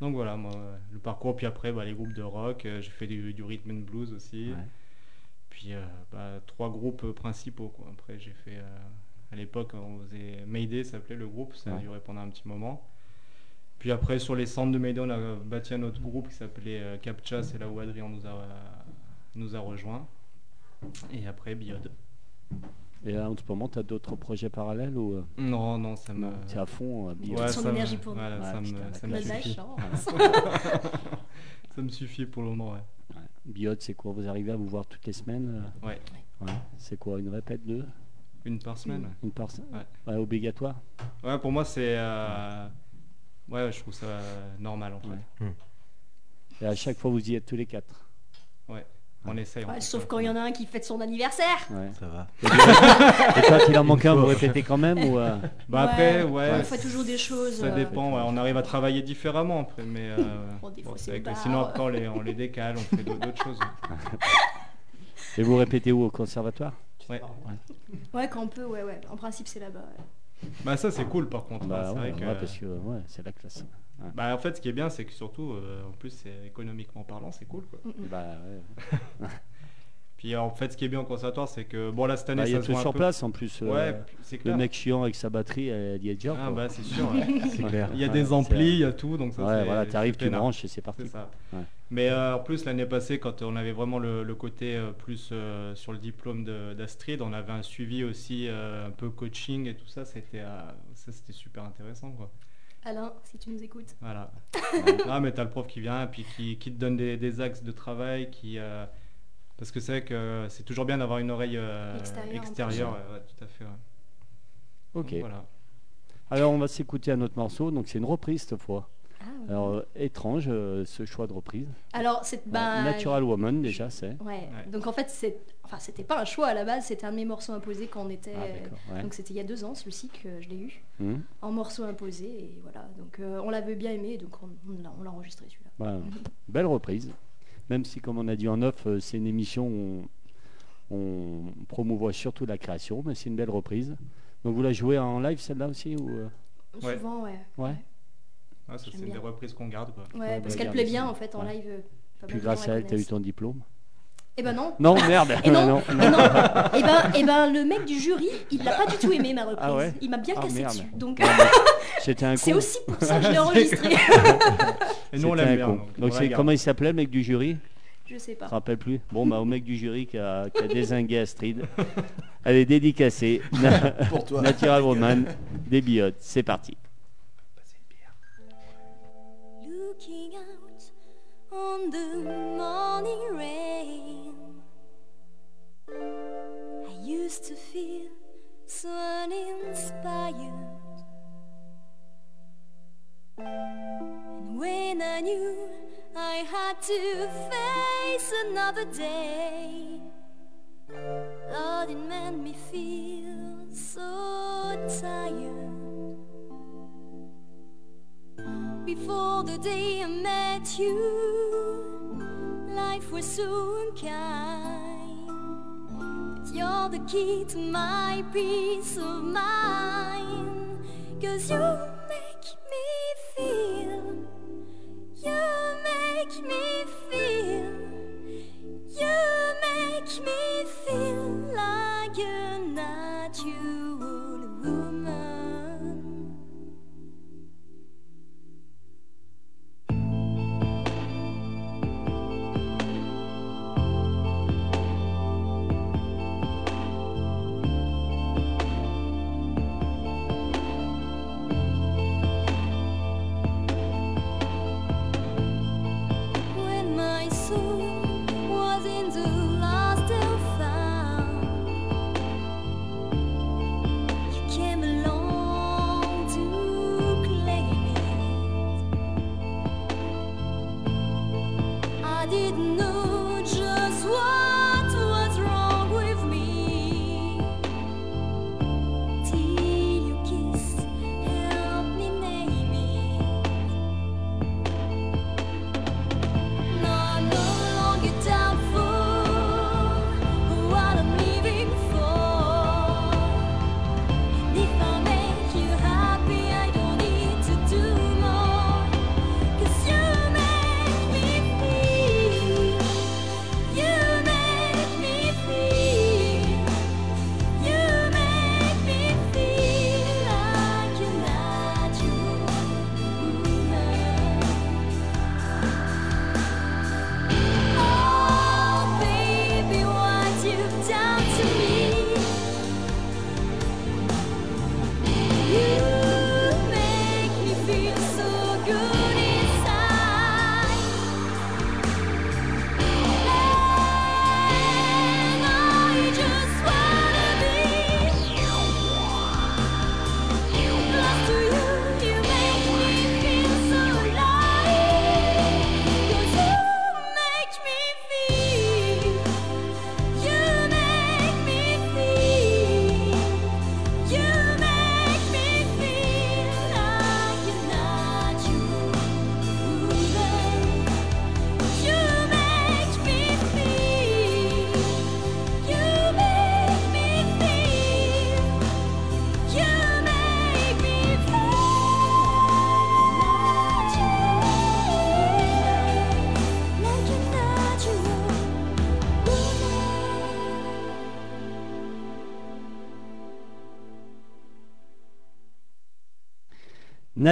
Donc voilà, moi, euh, le parcours. Puis après, bah, les groupes de rock. euh, j'ai fait du, du rhythm and blues aussi. Ouais. Puis euh, bah, trois groupes euh, principaux. Quoi. Après, j'ai fait. euh, à l'époque, on faisait Mayday, ça s'appelait le groupe. Ça a duré pendant un petit moment. Puis après, sur les centres de Mayday, on a bâti un autre groupe qui s'appelait euh, Captcha. C'est là où Adrien nous a, nous a rejoints. Et après, Biode. Et là, en ce moment, t'as d'autres projets parallèles ou euh, Non, non, ça me. t'es à fond euh, Ouais, Son énergie pour voilà, Ouais, ça, me, ça suffit. lâche. Ça me suffit pour le moment, ouais. Ouais. Biode, c'est quoi? Vous arrivez à vous voir toutes les semaines euh? Ouais. Ouais. C'est quoi Une répète deux Une par semaine. Une par Ouais. Ouais, obligatoire Ouais, pour moi, c'est. Ouais, je trouve ça normal en fait. Ouais. Et à chaque fois, vous y êtes tous les quatre On essaye. Ouais, sauf quand il y en a un qui fête son anniversaire. Ouais. Ça va. Et quand il en manque un, vous répétez quand même ou euh, Bah après, Ouais, ouais. on fait toujours des choses. Ça euh, dépend, ouais, on arrive à travailler différemment après, mais. euh, Bon, des fois, bon, c'est c'est vrai que barre. sinon, après, on les, on les décale, on fait d'autres d'autres choses. Et vous répétez où Au conservatoire? Ouais. Ouais, quand on peut, ouais, ouais. En principe, c'est là-bas. Bah, ça, c'est cool par contre. hein, Bah c'est ouais, vrai que, parce que ouais, c'est la classe. Bah, en fait, ce qui est bien, c'est que surtout, euh, en plus, c'est économiquement parlant, c'est cool quoi. Bah, ouais. Puis en fait, ce qui est bien au conservatoire, c'est que, bon, là, cette année, Bah, il y a ça se tout sur peu. place en plus. euh, Ouais, c'est le clair. mec chiant avec sa batterie, elle y est déjà. Ah, quoi. bah, c'est sûr. ouais. C'est clair. Il y a Ouais, des amplis, il y a tout, donc ça, ouais, voilà, t'arrives, tu branches et c'est parti. C'est ça. Ouais. Mais euh, en plus, l'année passée, quand on avait vraiment le, le côté euh, plus euh, sur le diplôme de- d'Astrid, on avait un suivi aussi euh, un peu coaching et tout ça. C'était euh, ça, c'était super intéressant. Quoi. Alain, si tu nous écoutes. Voilà. ah, mais t'as le prof qui vient, puis qui, qui te donne des, des axes de travail, qui. Euh, parce que c'est vrai que c'est toujours bien d'avoir une oreille euh, Extérieure, ouais, ouais, tout à fait. ouais. Ok. Donc, Voilà. Alors, on va s'écouter un autre morceau. Donc, c'est une reprise cette fois. Ah, ouais. Alors, euh, étrange euh, ce choix de reprise. Alors, c'est. Ouais, Bah, Natural Woman, déjà, c'est. Ouais. Ouais. Donc en fait, c'est, enfin, c'était pas un choix à la base, c'était un de mes morceaux imposés quand on était. Ah. Ouais. donc c'était il y a deux ans, celui-ci que je l'ai eu Hum, en morceau imposé et voilà. Donc euh, on l'avait bien aimé, donc on, on l'a, on l'a enregistré celui-là. voilà. Belle reprise. Même si, comme on a dit en off, euh, c'est une émission où on, on promouvoit surtout la création, mais c'est une belle reprise. Donc, vous la jouez en live celle-là aussi ou euh, Ouais. Souvent, ouais. Ouais. Ah, ça, c'est une des reprises qu'on garde. Quoi. Ouais, Ouais, parce bah, qu'elle plaît bien en fait en Ouais. live. euh, pas Puis grâce à elle, tu as eu ton diplôme? Eh ben non. Non, merde Et non, non, non. et ben, et ben, le mec du jury, il l'a pas du tout aimé ma reprise. Ah ouais? il m'a bien Ah, cassé merde. dessus. Donc C'était un con. c'est aussi pour ça que je l'ai enregistré. Et nous, on C'était l'aime un bien. con. Donc, Donc, on la c'est garde. comment il s'appelait le mec du jury? Je sais Je pas. me rappelle plus? Bon, bah, au mec du jury qui a, qui a dézingué Astrid. Elle est dédicacée. Pour toi. Natural Woman, des biotes. C'est parti. Looking out on the morning rain, I used to feel so uninspired. And when I knew I had to face another day, Lord, it made me feel so tired. Before the day I met you, life was so unkind. But you're the key to my peace of mind. Cause you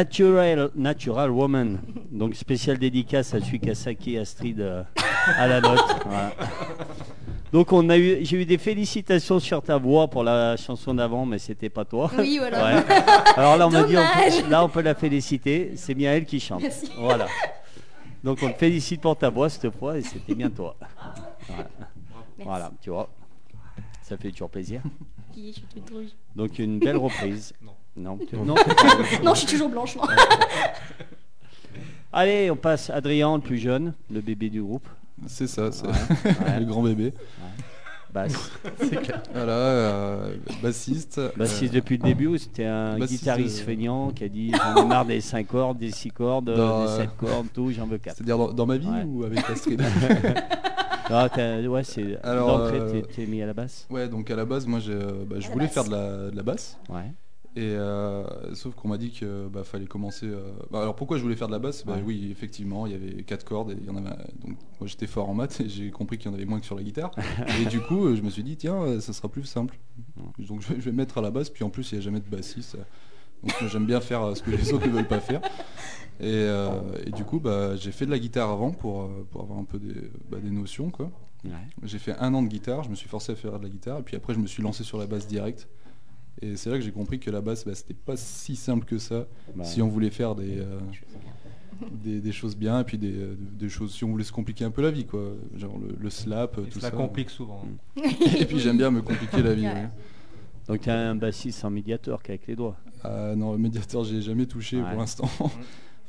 Natural, Natural Woman. Donc spécial dédicace à Suikasaki Astrid euh, à la note. Voilà. Donc on a eu, j'ai eu des félicitations sur ta voix pour la chanson d'avant, mais c'était pas toi. Oui, voilà. Ouais. Alors là on m'a dit, on peut, là on peut la féliciter. C'est bien elle qui chante. Merci. Voilà. Donc on te félicite pour ta voix cette fois et c'était bien toi. Voilà. Merci. Voilà, tu vois. Ça fait toujours plaisir. Je suis toute rouge. Donc une belle reprise. Non. Non, non, je suis toujours blanche. non. Allez, on passe Adrien, le plus jeune, le bébé du groupe. C'est ça, c'est Ouais, ouais. le grand bébé. Basse. Voilà, euh, bassiste. Bassiste euh, depuis le début ou c'était un Bassiste, guitariste euh, feignant qui a dit j'en ai marre des 5 cordes, des 6 cordes, Non, des euh, 7 cordes, tout, j'en veux 4. C'est-à-dire dans, dans ma vie Ouais. ou avec Astrid ouais, c'est Alors, d'entrée euh, t'es- t'es mis à la basse. Ouais, donc à la base, moi, j'ai, euh, bah, je la voulais faire de la, de la basse. Ouais. Et euh, sauf qu'on m'a dit que bah, fallait commencer. euh, bah, alors pourquoi je voulais faire de la basse? Bah Ouais. oui, effectivement, il y avait quatre cordes et il y en avait. Donc moi j'étais fort en maths et j'ai compris qu'il y en avait moins que sur la guitare. et du coup, je me suis dit tiens, euh, ça sera plus simple. Donc je vais, mettre à la basse. Puis en plus, il n'y a jamais de bassiste. Donc j'aime bien faire ce que les autres ne veulent pas faire. Et, euh, et du coup, bah, j'ai fait de la guitare avant pour, pour avoir un peu des, bah, des notions quoi. Ouais. J'ai fait un an de guitare, je me suis forcé à faire de la guitare, et puis après je me suis lancé sur la basse direct. Et c'est là que j'ai compris que la basse, bah, c'était pas si simple que ça, Bah, si on voulait faire des, euh, des, des choses bien, et puis des, euh, des choses, si on voulait se compliquer un peu la vie, quoi. Genre le, le slap, tout la ça. complique souvent. Et puis j'aime bien me compliquer la vie. Ouais. ouais. Donc t'as un bassiste en médiateur qu'avec les doigts. Ah, non, le médiateur, j'ai jamais touché Ouais. pour l'instant.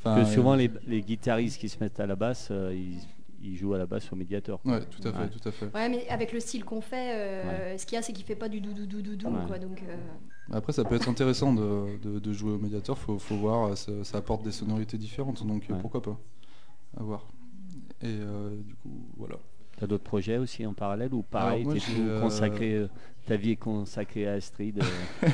Enfin, que souvent euh, les, les guitaristes qui se mettent à la basse, euh, ils, ils jouent à la basse au médiateur. Ouais, tout à fait, Ouais. tout à fait. Ouais, mais avec le style qu'on fait, euh, ce qu'il y a, c'est qu'il fait pas du doudou doudou doudou, Ouais. quoi. Donc, euh, Après, ça peut être intéressant de, de- de jouer au médiateur, faut, faut voir, ça, ça apporte des sonorités différentes, donc Ouais. pourquoi pas À voir. Et euh, du coup, voilà. T'as d'autres projets aussi en parallèle ou pareil, moi, t'es tout consacré, euh, ta vie est consacrée à Astrid, euh,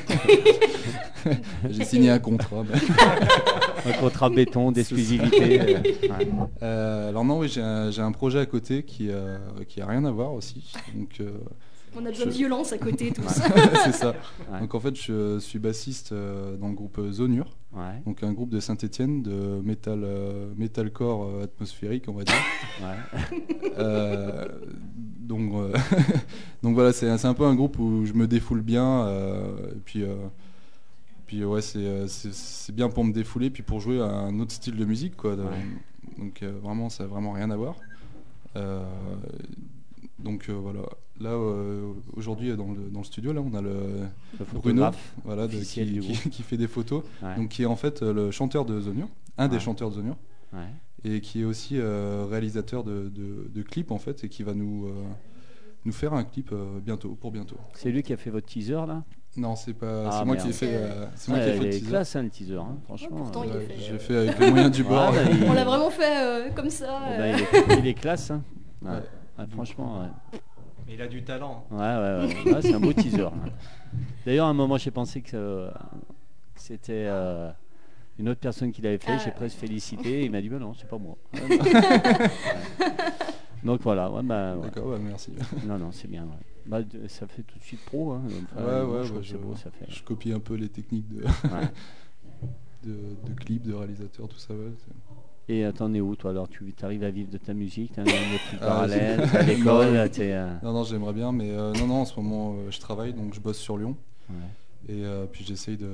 J'ai signé un contrat. un contrat béton d'exclusivité. euh, ouais. Euh, alors non, oui, j'ai un, j'ai un projet à côté qui, euh, qui a rien à voir aussi. Donc euh, on a besoin de Je- violence à côté, tous. c'est ça. Ouais. Donc en fait, je suis bassiste euh, dans le groupe Zonure, Ouais, donc un groupe de Saint-Étienne de metal, euh, metalcore euh, atmosphérique, on va dire. ouais. Euh, donc, euh, donc voilà, c'est un peu un groupe où je me défoule bien. euh, et puis, euh, puis ouais, c'est bien pour me défouler, puis pour jouer à un autre style de musique. Quoi, de- Ouais. Donc vraiment, ça n'a vraiment rien à voir. Donc voilà, là euh, aujourd'hui dans le, dans le studio, là on a le Le Bruno, voilà, de- qui, fait des photos, Ouais, donc qui est en fait le chanteur de Zonure, un des chanteurs de ouais. Et qui est aussi euh, réalisateur de, de- de clips en fait et qui va nous euh, nous faire un clip euh, bientôt pour bientôt. C'est lui qui a fait votre teaser là? Non, c'est pas Ah, c'est moi qui ai fait C'est- euh, c'est moi qui ai fait Il le est teaser. classe hein, le teaser, hein, franchement. pourtant, il est Ouais, fait, J'ai fait avec les moyens du bord. Ouais, bah, il- On l'a vraiment fait euh, comme ça. Eh euh. ben, il, est, il est classe. hein. Ouais. Ouais. Ouais, franchement, ouais. Mais il a du talent. Ouais, ouais, ouais. Ouais, c'est un beau teaser. D'ailleurs, à un moment, j'ai pensé que, euh, c'était euh, une autre personne qui l'avait fait. Ah, j'ai ouais. presque félicité. Il m'a dit, bah non, c'est pas moi. Ouais. Donc voilà, ouais, bah, ouais. D'accord, ouais, merci. non, non, c'est bien. ouais. Bah, ça fait tout de suite pro. Hein. Enfin, Ouais, je beau, ça fait. Je copie un peu les techniques de, Ouais. de, de clips, de réalisateurs, tout ça. Et attendez où, toi Alors, tu arrives à vivre de ta musique T'as un métier Ah, parallèle T'as l'école Non. euh, Non, non, j'aimerais bien, mais euh, non, non, en ce moment, euh, je travaille, donc je bosse sur Lyon. ouais. Et euh, puis j'essaye de...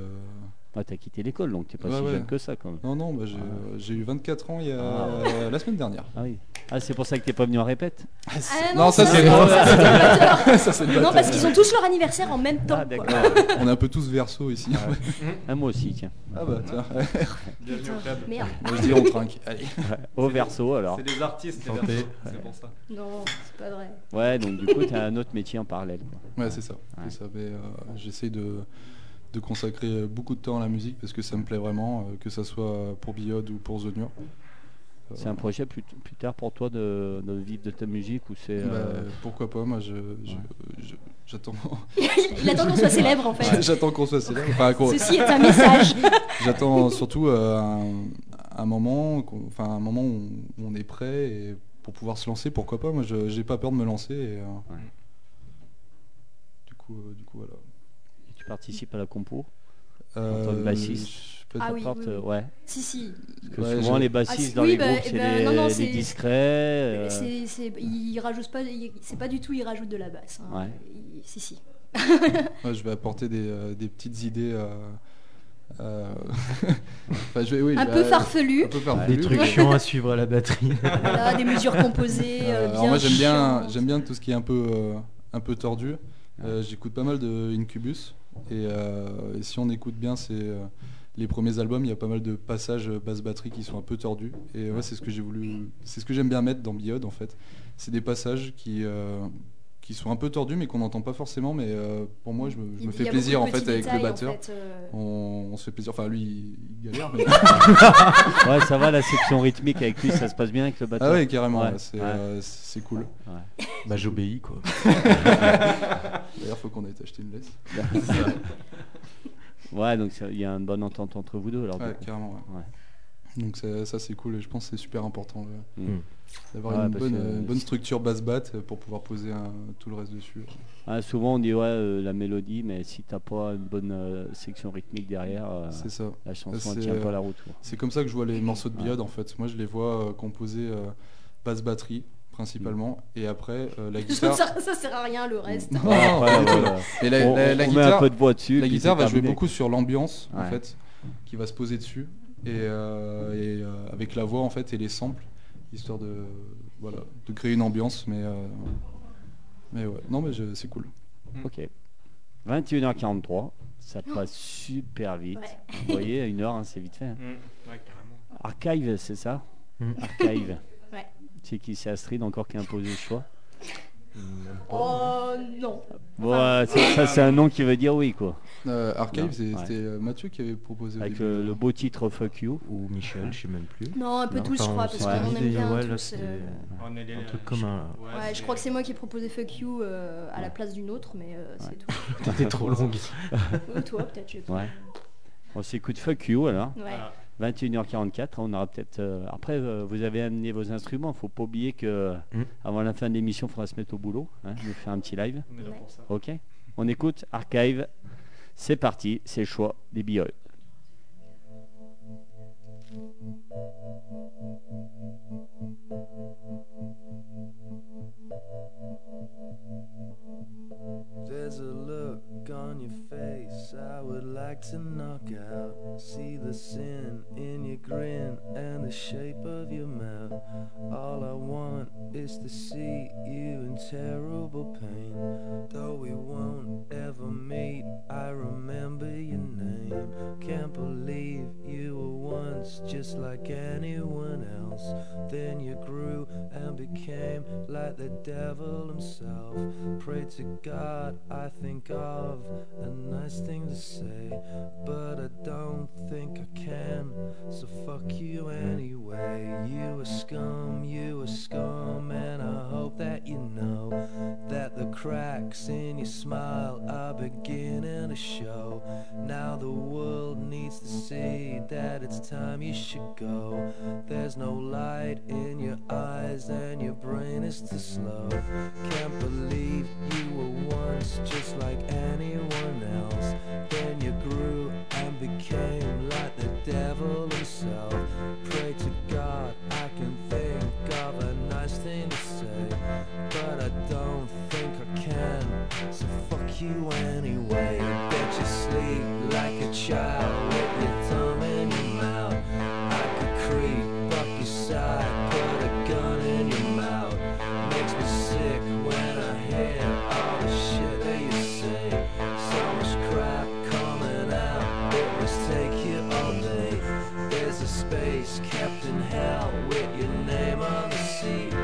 Ah, t'as quitté l'école, donc t'es pas Ouais, si ouais. jeune que ça, quand même. Non, non, bah, j'ai Ouais. euh, j'ai eu 24 ans il y a, Ah. la semaine dernière. Ah oui. Ah, c'est pour ça que t'es pas venu en répète Ah, Non, ça, c'est c'est moi. ça, c'est le batteur. ça, c'est le Non, bâtard. parce qu'ils ont tous leur anniversaire en même temps. Ah. On est un peu tous verso ici. Ah, moi aussi, tiens. ah bah tiens, Bienvenue au club. Merde. moi je dis on trinque. Allez. Au verso, alors. C'est des artistes, les c'est pour ça. Non, c'est pas vrai. Ouais, donc du coup, t'as un autre métier en parallèle. quoi. Ouais, c'est ça. Ouais. c'est ça. Mais, euh, j'essaye de, de consacrer beaucoup de temps à la musique parce que ça me plaît vraiment, euh, que ça soit pour Biode ou pour Zonure. Euh, C'est un projet plus, plus tard pour toi de, de vivre de ta musique ou c'est. bah, euh, pourquoi pas Moi, je, je- je- j'attends. Il attend qu'on soit célèbre en fait. j'attends qu'on soit célèbre. Enfin, Ceci est un message. J'attends surtout euh, un, un moment, qu'on- enfin un moment où on, est prêt et pour pouvoir se lancer. Pourquoi pas Moi, je j'ai pas peur de me lancer. Et, euh, Du coup, euh, du coup, voilà. Tu participes à la compo Euh, tant que bassiste je Ah peu oui, oui, oui. euh, ouais. Si, si. Parce que Ouais, souvent je- les Ah, bassistes si- dans oui, les bah, groupes, c'est les, non, non, les c'est- discrets. euh, C'est, c'est, il rajoute pas, c'est pas du tout, il rajoute de la basse. hein. Ouais. Il- si, si. Ouais, je vais apporter des, euh, des petites idées. euh, euh, enfin, je vais- oui, Un je peu farfelu. Un peu farfelu. Des trucs chiants à suivre à la batterie. Voilà, des mesures composées. Euh, euh, alors bien moi j'aime bien, j'aime bien tout ce qui est un peu, euh, un peu tordu. Euh, J'écoute pas mal de Incubus et, euh, et si on écoute bien, c'est euh, les premiers albums, il y a pas mal de passages euh, basse batterie qui sont un peu tordus et c'est ce que j'ai voulu, c'est ce que j'aime bien mettre dans Biode en fait. C'est des passages qui qui sont un peu tordus mais qu'on n'entend pas forcément mais euh, pour moi je me, je fais plaisir en fait avec le en batteur. fait, euh, On, on se fait plaisir. Enfin lui il galère mais Ouais, ça va, la section rythmique avec lui, ça se passe bien avec le batteur. ah ouais carrément Ouais, ouais, c'est ouais. euh, c'est cool. bah j'obéis quoi. D'ailleurs faut qu'on aille t'acheter une laisse. Ouais, donc il y a une bonne entente entre vous deux. Alors, Ouais, du coup. carrément. Donc ça, ça, c'est cool et je pense que c'est super important le- Mm. d'avoir Ouais, une, bonne, que- euh, une bonne structure basse batte pour pouvoir poser un- tout le reste dessus. Ah, souvent on dit ouais euh, la mélodie, mais si t'as pas une bonne euh, section rythmique derrière, euh, ça. la chanson c'est, tient pas euh, la route. C'est comme ça que je vois les morceaux de Ouais. biode en fait. Moi je les vois euh, composés euh, basse batterie principalement et après euh, la guitare. ça, ça sert à rien le reste. Non, non, la, on, la- la on met guitare, un peu de voix dessus. la guitare va jouer beaucoup sur l'ambiance en fait qui va se poser dessus et, euh, et, euh, avec la voix en fait et les samples histoire de voilà de créer une ambiance mais euh, mais ouais non mais je- c'est cool. Ok. 21h43, ça passe super vite. Ouais. Vous voyez, une heure, hein, c'est vite fait. hein. Mm. Ouais. Archive, c'est ça Mm. Archive. Ouais. C'est qui C'est Astrid encore qui a imposé le choix Oh non. Bon, euh, ça, ça, c'est un nom qui veut dire oui, quoi. Euh, Archive Non, c'est- ouais. c'était euh, Mathieu qui avait proposé. au Avec début. le, le beau titre Fuck You. Ou Michel, je sais même plus. Non, un peu Non, tous, je Enfin, crois, parce ouais. qu'on aime bien ouais, là, tous. c'était euh, On est les- un truc je- commun. là. Ouais, Ouais, c'est- je crois que c'est moi qui ai proposé Fuck You euh, à la place d'une autre, mais euh, c'est tout. T'es trop longue. Ou toi, peut-être, je sais pas. Ouais. On s'écoute Fuck You alors. Ouais. Voilà. 21h44, on aura peut-être. euh, Après, euh, vous avez amené vos instruments. Faut pas oublier que Mm. avant la fin de l'émission, il faudra se mettre au boulot. Hein, nous faire un petit live. On est là Ouais. pour ça. Ok On écoute Archive. C'est parti. C'est le choix des billets. There's a look on your face I would like to out. See the sin in your grin and the shape of your mouth. All I want is to see you in terrible pain. Though we won't ever meet, I remember your name. Can't believe you were once just like anyone else. Then you grew and became like the devil himself. Pray to God, I think of a nice thing to say, but I don't think I can. So fuck you anyway. You a scum, you a scum, and I hope that you know that the cracks in your smile are beginning to show. Now the world needs to see that it's time you should go. There's no light in your eyes and your brain is too slow. Can't believe you were once just like anyone else. Then you grew and became like the devil himself. Pray to God I can think of a nice thing to say, but I don't think I can. So fuck you anyway. Bet you sleep like a child must take you all day. There's a space kept in hell with your name on the seat.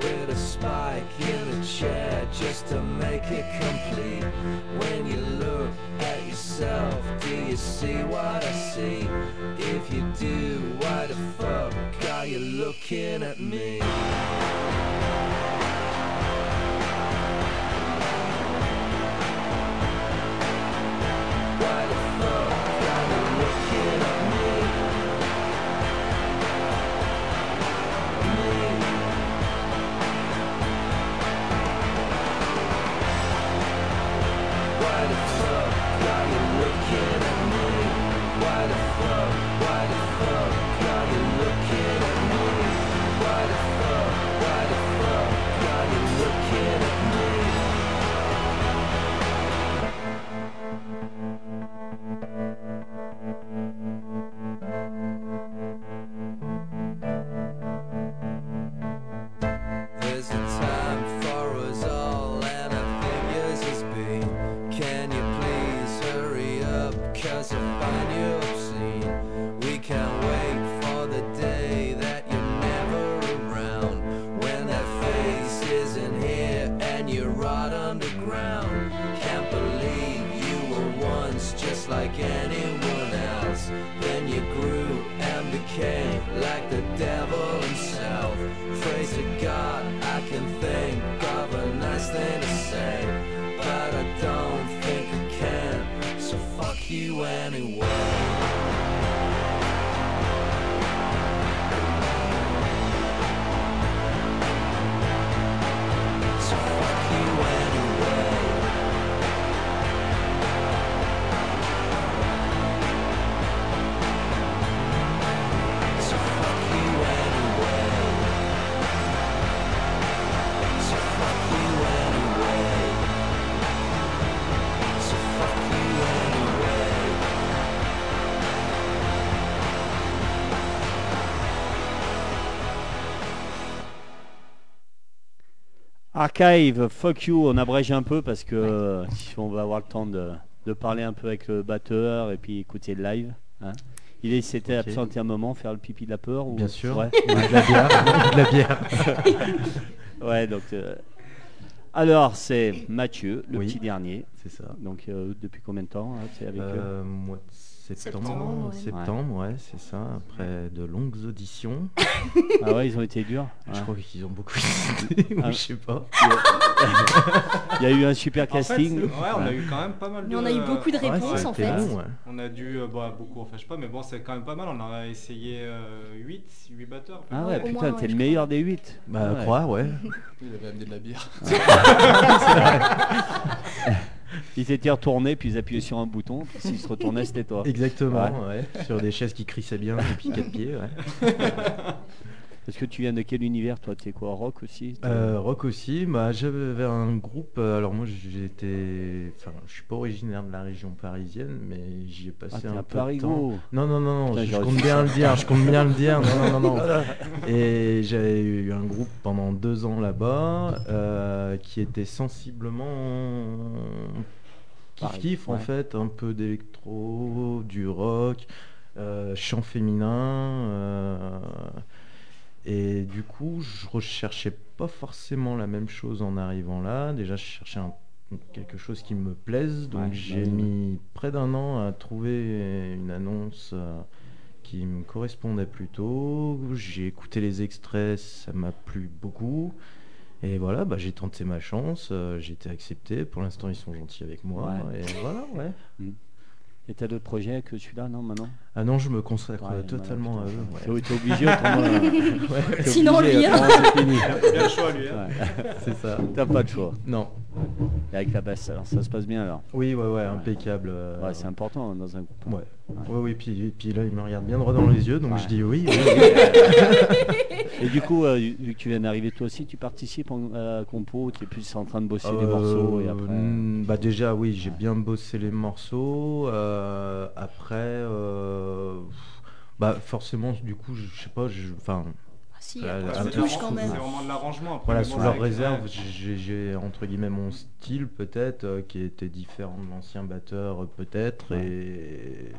With a spike in the chair just to make it complete. When you look at yourself, do you see what I see? If you do, why the fuck are you looking at me? You Archive, fuck you, on abrège un peu parce que euh, si on va avoir le temps de, de parler un peu avec le batteur et puis écouter le live. hein. Il s'était Ok. absenté un moment, faire le pipi de la peur ou... Bien sûr. Ouais, de la bière. de la bière. Ouais, donc... euh, Alors, c'est Mathieu, le Oui. petit dernier. C'est ça. Donc, euh, depuis combien de temps hein, c'est avec Euh, septembre, Septembre, ouais. septembre, ouais, c'est ça. Après de longues auditions, Ah ouais, ils ont été durs. je crois qu'ils ont beaucoup hésité, ou Ah. je sais pas. Il y a eu un super En fait, casting. ouais, on a eu quand même pas mal de. Mais on a eu beaucoup de Ouais, réponses en fait. long, ouais. On a dû, euh, bah, beaucoup, enfin je sais pas, mais bon, c'est quand même pas mal. On a essayé 8, 8 batteurs. Ah ouais, putain, t'es ouais, le meilleur des 8. Bah, croire, ouais. Il avait amené de la bière. Ils étaient retournés, puis ils appuyaient sur un bouton, puis s'ils se retournaient, c'était toi. Exactement, ouais. Sur des chaises qui crissaient bien depuis quatre pieds, ouais. Est-ce que tu viens de quel univers, toi? T'es quoi, rock aussi? Euh, rock aussi, bah, j'avais un groupe, euh, alors moi j'étais, enfin je suis pas originaire de la région parisienne, mais j'y ai Ah, passé t'es un peu de temps. Non, non, non, non, Putain, je, compte bien le dire, je compte bien le dire, non, non, non, non. Et j'avais eu un groupe pendant deux ans là-bas, euh, qui était sensiblement kiff-kiff en fait, un peu d'électro, du rock, euh, chant féminin. Et du coup, je recherchais pas forcément la même chose en arrivant là. Déjà, je cherchais un- quelque chose qui me plaise. Donc, Ouais, j'ai mis près d'un an à trouver une annonce euh, qui me correspondait plutôt. J'ai écouté les extraits, ça m'a plu beaucoup. Et voilà, bah, j'ai tenté ma chance, euh, j'ai été accepté. Pour l'instant, ils sont gentils avec moi. Ouais. Et voilà, ouais. Et t'as d'autres projets que celui-là, non, maintenant Ah non, je me consacre Ouais, euh, totalement à ouais, eux. ouais. T'es obligé, autrement. euh, t'es Sinon, obligé, lui, autrement, c'est le choix lui. hein. Ouais. C'est ça. T'as pas de choix. Non. Et avec la basse, alors ça se passe bien alors? Oui, ouais, ouais, impeccable. euh, Ouais, c'est important hein, dans un groupe. Ouais. Ouais, oui, puis, puis là, il me regarde bien droit dans les yeux, donc Ouais. je dis oui. oui, oui. Et du coup, euh, vu que tu viens d'arriver toi aussi, tu participes en- à la compo, tu es plus en train de bosser des Euh, morceaux et après. mm, Bah déjà, oui, j'ai bien bossé les morceaux. euh, après, euh, bah forcément, du coup, je je sais pas, je, enfin, si, après, C'est vraiment- quand même. C'est vraiment de l'arrangement. voilà, sous leur c'est- réserve, j'ai entre guillemets mon style peut-être, euh, qui était différent de l'ancien batteur euh, peut-être, Ouais. et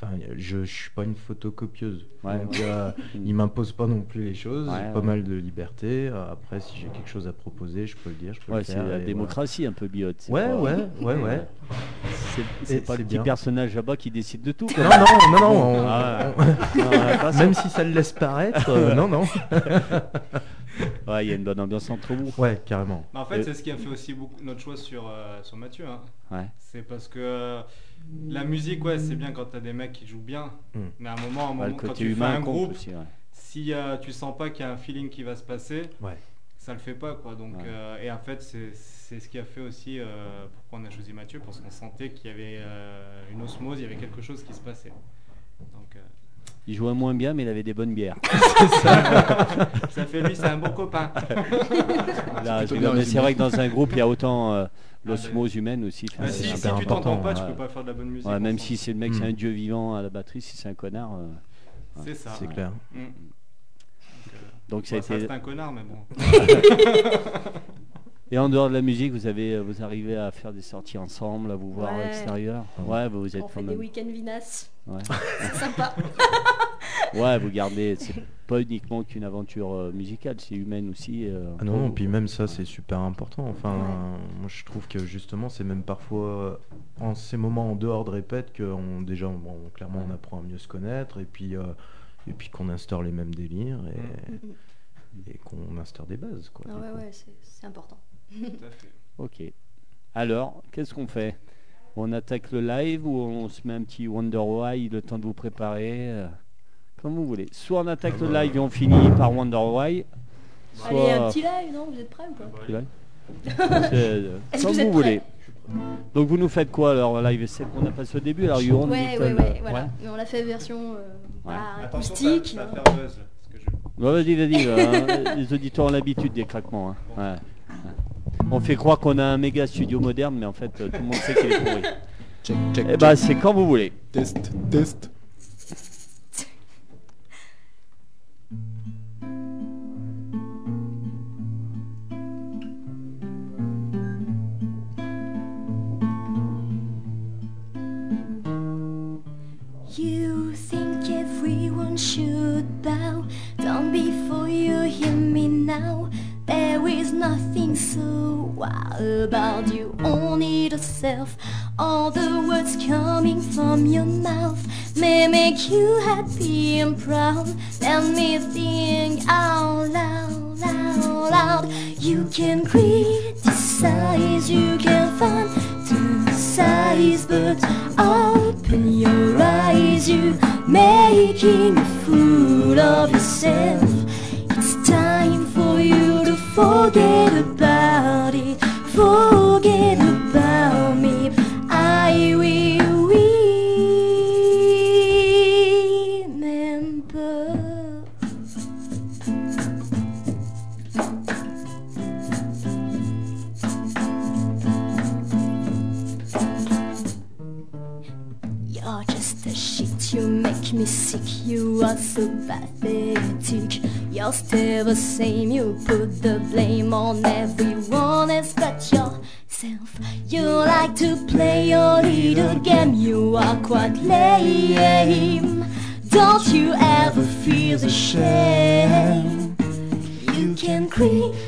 enfin, je, je suis pas une photocopieuse. Ouais, donc, ouais. euh, il m'impose pas non plus les choses, Ouais, j'ai ouais. pas mal de liberté. Après, si j'ai quelque chose à proposer, je peux le dire, je peux c'est la démocratie un peu biote. c'est Ouais, pas- ouais, ouais, ouais. C'est- pas le petit bien. personnage là-bas qui décide de tout. quoi. Non, non, non, non. on- Ah, on- Non. Même si ça le laisse paraître, euh, non, non. Ouais, il y a une bonne ambiance entre vous. Ouais, carrément. Mais en fait, Euh, c'est ce qui a fait aussi beaucoup notre choix sur, euh, sur Mathieu. hein. Ouais. C'est parce que euh, la musique, ouais, c'est bien quand t'as des mecs qui jouent bien. Mm. Mais à un moment, à un moment quand tu fais un groupe, aussi. ouais. si euh, tu sens pas qu'il y a un feeling qui va se passer, Ouais. ça le fait pas quoi. Donc, Ouais. euh, et en fait, c'est c'est ce qui a fait aussi euh, pourquoi on a choisi Mathieu, parce qu'on sentait qu'il y avait euh, une osmose, il y avait quelque chose qui se passait. Donc, euh, Il jouait moins bien, mais il avait des bonnes bières. ça fait lui, c'est un bon copain. C'est vrai que dans un groupe, il y a autant euh, l'osmose humaine aussi. Enfin, c'est si c'est tu t'entends important, pas, tu ouais. peux pas faire de la bonne musique. Ouais, même si c'est le mec, c'est un dieu vivant à la batterie, si c'est un connard. euh, C'est ça. C'est clair. Mm. Donc ça a ça été. reste un connard, mais bon. Et en dehors de la musique, vous avez, euh, vous arrivez à faire des sorties ensemble, à vous voir à Ouais. l'extérieur. Ouais, vous êtes On fait des week-ends Vinas. Ouais. C'est sympa. ouais, vous gardez. C'est pas uniquement qu'une aventure euh, musicale, c'est humaine aussi. euh, Ah non, non, vous. puis même ça, c'est super important. Enfin, Ouais. moi, je trouve que justement, c'est même parfois en ces moments en dehors de répète que on, déjà, bon, clairement, on apprend à mieux se connaître. Et puis, euh, et puis qu'on instaure les mêmes délires Mm, et, et qu'on instaure des bases. Quoi, Ah ouais, coup. ouais, c'est important. Tout à fait. Ok. Alors, qu'est-ce qu'on fait? On attaque le live ou on se met un petit Wonder Why, le temps de vous préparer euh, Comme vous voulez. Soit on attaque le live et on finit par Wonder Why. Soit... Allez, un petit live, non? Vous êtes prêts ou pas? Petit live euh, Comme vous voulez. Donc vous nous faites quoi alors live C'est qu'on a passé au début alors Yohan, Ouais, Newton, ouais, ouais, euh, voilà. Mais on l'a fait version euh, acoustique. hein. Ouais, vas-y, vas-y. hein, les auditeurs ont l'habitude des craquements. hein. Ouais. On fait croire qu'on a un méga studio moderne, mais en fait, euh, tout le monde sait qu'il est pourri. Check, check, Eh bah, c'est quand vous voulez. Test, test. You think everyone should bow down before you hear me now? There is nothing so wild about you, only the self. All the words coming from your mouth may make you happy and proud. Let me think out loud, loud, loud. You can criticize, you can fantasize, but open your eyes. You making a fool of yourself. Forget about it. Forget about me. I will remember. You're just a shit, you make me sick, you are so pathetic. You're still the same, you put the blame on everyone else but yourself. You like to play your little game, you are quite lame. Don't you ever feel the shame? You can criticize,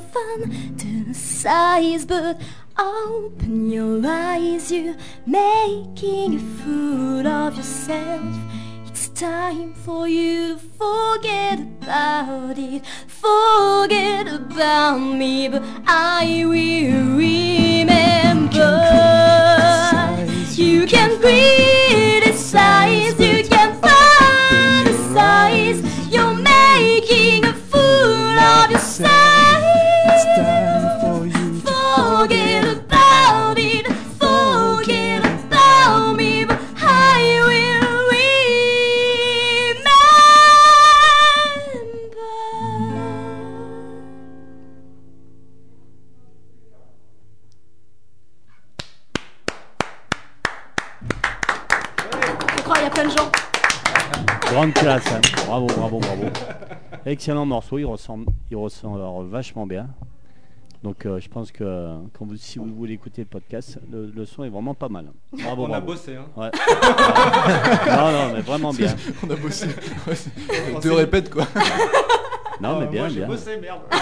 criticize, you can fantasize, but open your eyes, you're making a fool of yourself. It's time for you to forget about it, forget about me, but I will remember. You can criticize, you I will. Je crois qu'il y a plein de gens. Grande classe. hein. Bravo, bravo, bravo. Excellent morceau. Il ressemble, il ressemble vachement bien. Donc, euh, je pense que euh, quand vous, si vous voulez écouter le podcast, le, le son est vraiment pas mal. Bravo, On a bossé. Hein. Ouais. non, non, mais vraiment bien. On a bossé. Ouais, Deux répètes quoi. Non, mais Ah, bien, moi, j'ai bien. bossé, merde.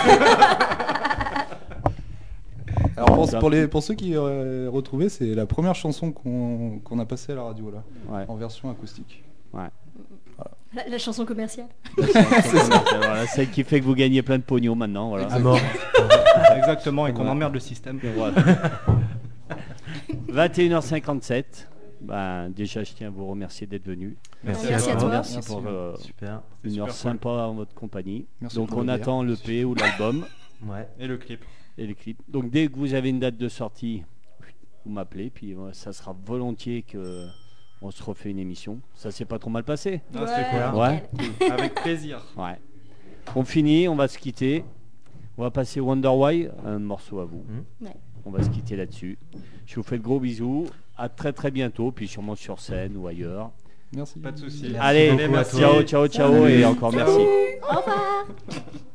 Alors pour, les, pour ceux qui auraient retrouvé, c'est la première chanson qu'on qu'on a passée à la radio là, Ouais. en version acoustique. La, la chanson commerciale. Voilà, celle qui fait que vous gagnez plein de pognon maintenant. Voilà. À mort. Exactement, et qu'on Ouais. emmerde le système. Et voilà. 21h57. Ben, déjà, je tiens à vous remercier d'être venu. Merci, Merci à toi. Merci pour euh, Super. une super heure cool. sympa en votre compagnie. Merci Donc, on le attend l'EP ou l'album Ouais. Et le clip. et les clips. Donc, dès que vous avez une date de sortie, vous m'appelez. Puis, euh, ça sera volontiers que on se refait une émission. Ça s'est pas trop mal passé. Ah, Ouais. Avec plaisir. Ouais. On finit, on va se quitter. On va passer Wonder Why, un morceau à vous. Ouais. On va se quitter là-dessus. Je vous fais de gros bisous. À très très bientôt, puis sûrement sur scène ou ailleurs. Merci. Pas de soucis. Allez, toi. ciao, ciao, ciao, Salut. et encore merci. Au revoir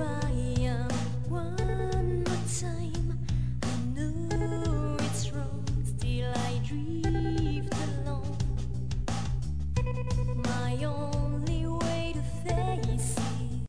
Here I